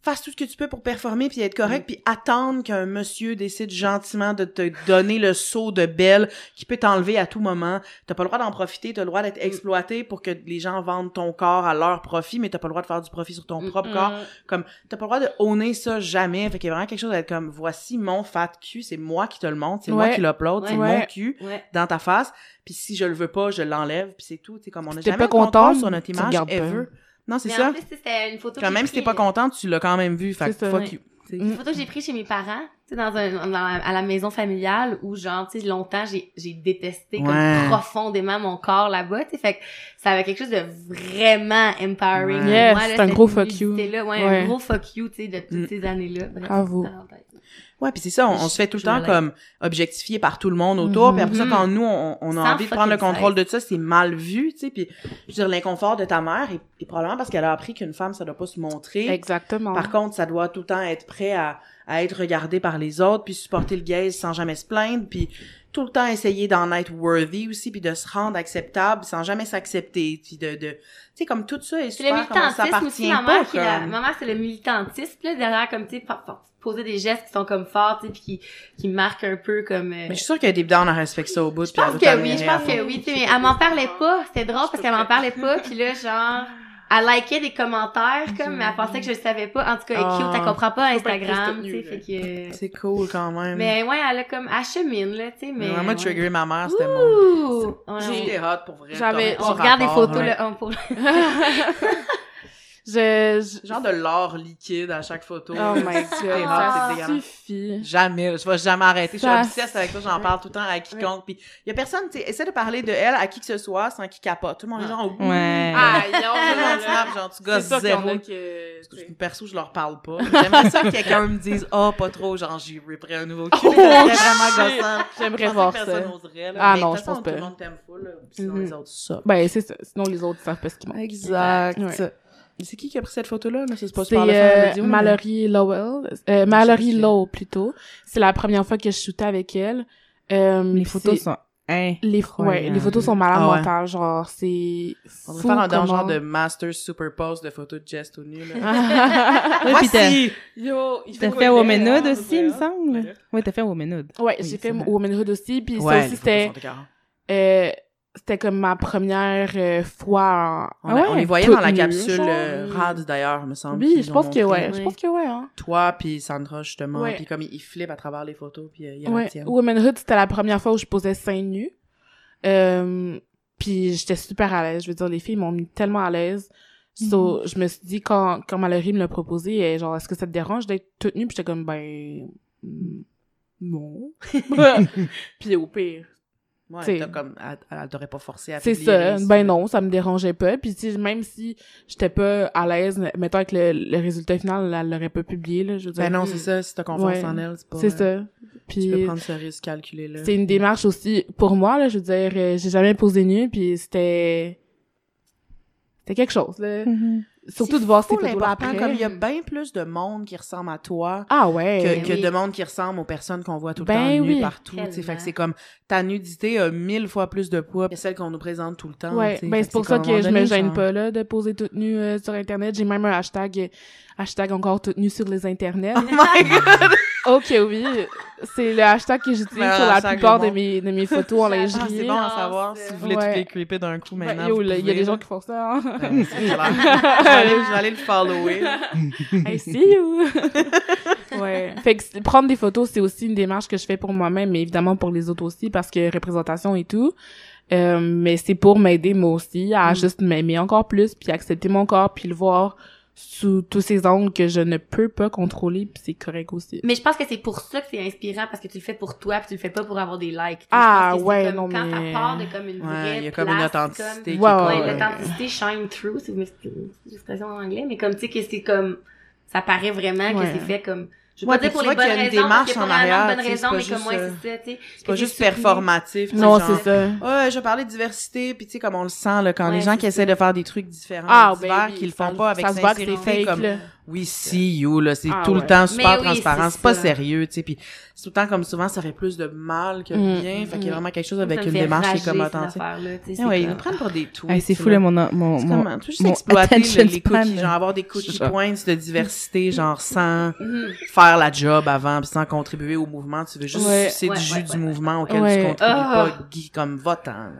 fasses tout ce que tu peux pour performer puis être Mm. correct puis attendre qu'un monsieur décide gentiment de te donner le saut de belle qui peut t'enlever à tout moment. T'as pas le droit d'en profiter, t'as le droit Mm. d'être exploité pour que les gens vendent ton corps à leur profit, mais t'as pas le droit de faire du profit sur ton Mm, propre mm. corps. Comme, t'as pas le droit de honner ça jamais. Fait qu'il y a vraiment quelque chose d'être comme, voici mon fat cul, c'est moi qui te le montre, c'est moi qui l'upload, c'est Ouais. mon cul dans ta face. Puis si je le veux pas, je l'enlève, puis c'est tout. Sais, comme on a jamais pas contente, sur notre image. Non, c'est Mais ça. en plus, c'était une photo que Quand j'ai même si t'es pris, pas contente, tu l'as quand même vu. Fait fuck ouais. you. Une photo que j'ai prise chez mes parents, tu sais, dans un, dans la- à la maison familiale, où genre, tu sais, longtemps, j'ai, j'ai détesté Ouais. comme profondément mon corps là-bas, tu sais, fait que ça avait quelque chose de vraiment empowering. Ouais. Yes, Moi, là, c'est un gros fuck you. nudité-là, Ouais, Ouais. un gros fuck you, tu sais, de toutes Mm. ces années-là. Bref, Bravo. Ouais, puis c'est ça, on, on se fait tout le temps comme objectifié par tout le monde autour, Mhm. puis après ça, Mhm. quand nous, on, on a Sans envie de prendre le contrôle de ça, c'est mal vu, tu sais, puis je veux dire, l'inconfort de ta mère est, est probablement parce qu'elle a appris qu'une femme, ça doit pas se montrer. Exactement. Par contre, ça doit tout le temps être prêt à, à être regardé par les autres, puis supporter le gaze sans jamais se plaindre, puis tout le temps essayer d'en être worthy aussi, puis de se rendre acceptable sans jamais s'accepter, puis de, de tu sais, comme tout ça est C'est le super, comment ça militantisme aussi, appartient ma mère, pas, qui est la- comme... ma mère, c'est le militantisme, là, derrière, comme, tu sais, poser des gestes qui sont comme forts, tu sais, puis qui, qui marquent un peu comme... euh, Mais je suis sûre que Deep Down, elle respecte ça au bout, Je pense que oui, je pense que oui, tu sais, mais elle m'en parlait pas, c'était drôle parce qu'elle m'en parlait pas, puis là, genre, elle likait des commentaires, comme, mais elle pensait que je le savais pas. En tout cas, est cute, Ah. elle comprend pas Instagram, tu sais, soutenue, fait que... C'est cool quand même. Mais ouais, elle a comme, elle chemine, là, tu sais, mais... Vraiment, ouais. trigger ma mère, c'était mon... C'était hot pour vrai. J'avais- On regarde des photos, ouais. là, on pour... Je, je- Genre de l'or liquide à chaque photo. Oh my god, ça suffit. Jamais, je vais jamais arrêter. Je suis Ça- obsesse avec toi, j'en parle tout le temps à quiconque. Puis il y a personne, tu sais, essaie de parler de elle à qui que ce soit sans qu'il capote. Tout le monde est genre, ouh. Ouais. Ah, monde snap, genre, tu gosses zéro. que... Perso, je leur parle pas. J'aimerais ça que quelqu'un me dise, oh, pas trop, genre, j'y riperais un nouveau cul. Ça serait vraiment. J'aimerais voir ça. Ah Mais non, je pense pas. Tout le monde t'aime full, là. Sinon, les autres, ça. Ben, c'est ça. Sinon, les autres savent pas ce qu'ils manquent. Exact. Ouais. C'est qui qui a pris cette photo-là? là? C'est euh, Mallory Lowell. Euh, Mallory Lowe, plutôt. C'est la première fois que je shootais avec elle. Euh, Les photos sont Les, ouais, les photos sont malades Ah ouais. genre, c'est On va faire un comment- genre de master superpose de photos de Jess tout nu, là. Ouais, puis Voici! Yo, il T'as fait Womanhood aussi, il me Ouais. semble. Oui, t'as fait Womanhood. Ouais, Oui, j'ai fait. Womanhood aussi, puis Ouais, ça aussi, c'était, euh, c'était comme ma première euh, fois en... On, a- Ah on ouais? les voyait dans la nue, capsule euh, RAD, d'ailleurs, me semble. Oui, je pense que ouais, je Oui. pense que ouais, hein. Toi puis Sandra, justement. Ouais. Puis comme ils, ils flippent à travers les photos, puis euh, il y a Ouais, la tienne. Womanhood, c'était la première fois où je posais seins nus. Euh, puis j'étais super à l'aise. Je veux dire, les filles m'ont mis tellement à l'aise. So, je me suis dit, quand, quand Mallory me l'a proposé, elle genre, est-ce que ça te dérange d'être toute nue? Puis j'étais comme, ben, mm, non. puis au pire, Ouais, t'sais. comme, elle, elle t'aurait pas forcé à c'est publier ça. Ben non, ça me dérangeait pas. Puis tu même si j'étais pas à l'aise, mettons avec le, le résultat final, elle l'aurait pas publié, là, je veux dire. Ben non, c'est ça, si t'as confiance Ouais. en elle, c'est pas... C'est euh, ça. Tu peux Puis prendre ce risque calculé-là. c'est une démarche aussi pour moi là je veux dire euh, j'ai jamais posé nu puis c'était c'était quelque chose là surtout de voir ces Faut photos là l'important, après comme il y a bien plus de monde qui ressemble à toi ah ouais que, que oui. de monde qui ressemble aux personnes qu'on voit tout le Ben temps nues oui. partout. Fait que c'est comme ta nudité a mille fois plus de poids que celle qu'on nous présente tout le temps. ouais ben c'est pour ça que je me gêne genre- pas là de poser toute nue euh, sur internet j'ai même un hashtag hashtag encore toute nue sur les internets Oh my god! ok oui c'est le hashtag que j'utilise Ben, sur la plupart de mes de mes photos en Ah, lingerie c'est bon à savoir si vous voulez Ouais. toutes les creeper d'un coup Ben, maintenant. il y a des gens qui font ça hein. Clair. je, vais aller, je vais aller le follower. I see you. ouais. Fait que prendre des photos, c'est aussi une démarche que je fais pour moi-même, mais évidemment pour les autres aussi, parce que représentation et tout. Euh, mais c'est pour m'aider moi aussi à Mm. juste m'aimer encore plus, puis accepter mon corps, puis le voir sous tous ces angles que je ne peux pas contrôler, puis c'est correct aussi. Mais je pense que c'est pour ça que c'est inspirant parce que tu le fais pour toi puis tu le fais pas pour avoir des likes. Ah, je pense que c'est ouais, comme non, quand mais- ça part de comme une vraie il y a comme place, une authenticité Ouais, Ouais, ouais. l'authenticité shine through, c'est une expression en anglais, mais comme tu sais que c'est comme ça paraît vraiment que c'est fait comme je pas dire pour tu les vois bonnes qu'il y a une raisons parce démarche qu'il y a en pas vraiment arrière, raisons, pas mais comme moi juste, c'est ça, tu sais. C'est pas juste performatif. Non, c'est ça. Ouais, je parler de diversité, puis tu sais, comme on le sent, là, quand les gens qui essaient de faire des trucs différents, Ah, divers, ben oui, qui le font pas avec ça se voit que c'est sincérité, comme, oui, si, you, là, c'est Ah, tout le temps super oui, transparent, c'est c'est pas ça. sérieux, tu sais, puis c'est tout le temps comme souvent, ça fait plus de mal que de Mm. bien, fait qu'il y a Mm. vraiment quelque chose avec une démarche qui est comme sais, Eh c'est ouais, ils nous prennent pour des tweets. Hey, c'est fou, là. mon, mon, C'est mon, comme, tu veux juste mon exploiter attention le- les span, cookies, là. genre avoir des C'est ça. points de diversité, genre sans faire la job avant, puis sans contribuer au mouvement, tu veux juste Ouais. sucer Ouais, du jus ouais, du ouais, mouvement auquel tu contribues Ah. pas, Guy, comme votant. là.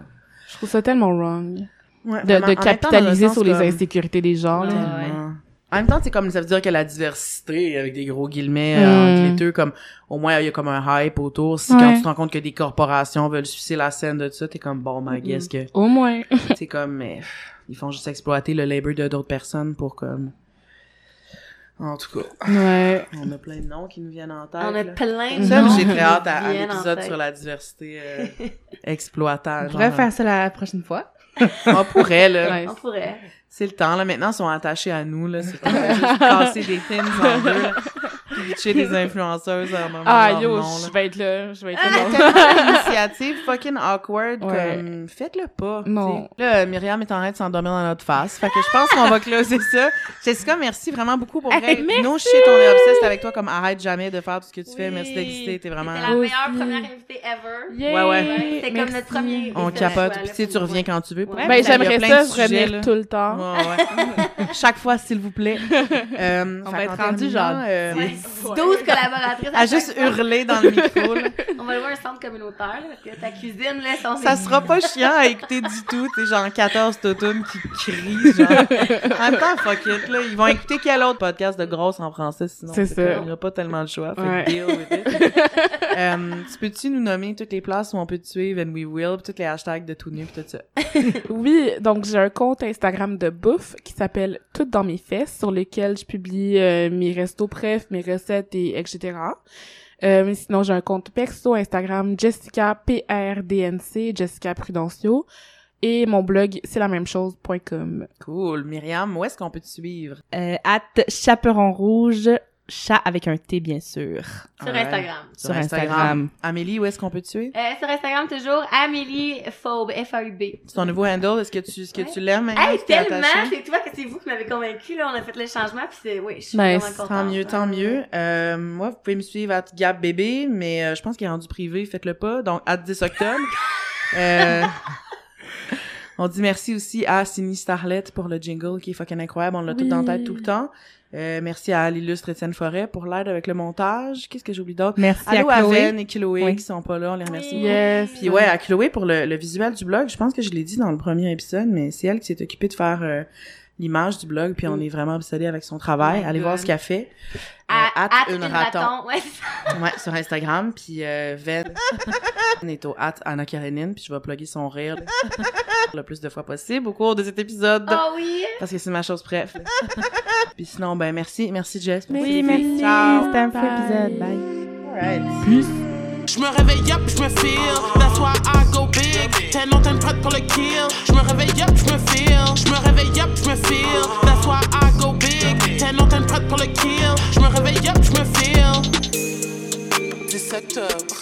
Je trouve ça tellement wrong. Ouais, De, capitaliser sur les insécurités des gens, là. Ouais. Tellement. En même temps, c'est comme ça veut dire que la diversité avec des gros guillemets Mm. euh, entre les deux, comme au moins il y a comme un hype autour. Si Ouais. quand tu te rends compte que des corporations veulent sucer la scène de ça, t'es comme bon, Mm. ma guess que Au moins. c'est comme mais ils font juste exploiter le labor de d'autres personnes pour comme. En tout cas, Ouais. on a plein de noms qui nous viennent en tête. On a là. plein de Ça, noms j'ai très hâte à, l'épisode tête. sur la diversité euh, exploitage. On pourrait genre, faire ça la prochaine fois. On pourrait, là. Ouais. On pourrait. C'est le temps, là. Maintenant, ils sont attachés à nous, là. C'est comme juste casser des pins en deux. Puis pitcher des influenceuses en nommant Ah, leur yo, je vais être là. Je vais être Ah, il y a là. tellement d'initiatives fucking awkward, Ouais. comme, faites-le pas. Non. t'sais. Là, Myriam est en train de s'endormir dans notre face. Fait que je pense qu'on va closer ça. Jessica, merci vraiment beaucoup pour vrai. Hey, merci! No shit, on est obsessed avec toi, comme arrête jamais de faire tout ce que tu fais. Oui. Merci d'exister, t'es vraiment... C'était la Aussi. meilleure première invitée ever. Yay! Ouais, ouais. C'était comme Merci. notre premier. On capote, puis tu sais, tu reviens quand tu veux. Ouais. Ben, j'aimerais ça revenir tout le temps. Ouais, ouais. Chaque fois, s'il vous plaît. Euh, On va être rendu genre euh, Ouais, 12 collaboratrices. à juste hurler dans le micro. là. On va louer un centre communautaire, là, parce que ta cuisine, là, sont Ça sera pas chiant à écouter du tout, sais, genre 14 totunes qui crient, genre. En même temps, fuck it, là. Ils vont écouter quel autre podcast de grosse en français, sinon. C'est ça. Il n'y a pas tellement le choix. Fait Ouais. deal with it. Tu peux-tu nous nommer toutes les places où on peut te suivre, and we will, pis tous les hashtags de tout nu pis tout ça? Oui, donc j'ai un compte Instagram de bouffe qui s'appelle Tout dans mes fesses, sur lequel je publie euh, mes restos préf, mes recettes et etc. Euh, mais sinon, j'ai un compte perso Instagram Jessica PRDNC, Jessica Prudencio. Et mon blog, c'est la même chose.com. Cool. Myriam, où est-ce qu'on peut te suivre? Euh, at chaperon rouge, chat avec un T, bien sûr. Sur. Instagram. Sur Instagram. Amélie, où est-ce qu'on peut te suivre? Euh, sur Instagram, toujours, Amélie Phobe, F-A-U-B. C'est ton nouveau handle. Est-ce que tu, est-ce que Ouais. tu l'aimes maintenant? Hey, tellement! C'est toi que c'est vous qui m'avez convaincu, là. On a fait le changement, puis c'est, oui, je suis Nice. vraiment contente. Tant mieux, tant mieux. Euh, moi, vous pouvez me suivre à Gab Bébé, mais euh, je pense qu'il est rendu privé, faites-le pas. Donc, à 10 octobre. Euh, on dit merci aussi à Cindy Starlet pour le jingle qui est fucking incroyable. On l'a tout Oui. dans la tête tout le temps. Euh, merci à l'illustre Étienne Forêt pour l'aide avec le montage. Qu'est-ce que j'oublie d'autre? Merci Allô à à Chloé. Ven et Chloé Oui. qui sont pas là, on les remercie. Oui. Yes. Puis ouais, à Chloé pour le, le visuel du blog, je pense que je l'ai dit dans le premier épisode, mais c'est elle qui s'est occupée de faire euh, l'image du blog, puis on est vraiment obsédés avec son travail. Oh Allez voir God. ce qu'elle fait. À, Euh, at at une une raton. raton. Ouais. Ouais, sur Instagram, puis euh, Ven est au at Anna Karenine, puis je vais plugger son rire le plus de fois possible au cours de cet épisode. Oh oui! Parce que c'est ma chose préf. puis sinon, ben merci, merci Jess. Oui, merci. Ciao. C'était un fou Bye. épisode. Bye. Alright. Je me réveille up, je me feel. That's why I go J'étais not and prête pour le kill. J'me réveille up, j'me feel. J'me réveille up, j'me feel. That's why I go big. J'étais not and prête pour le kill. J'me réveille up, j'me feel. 17 octobre.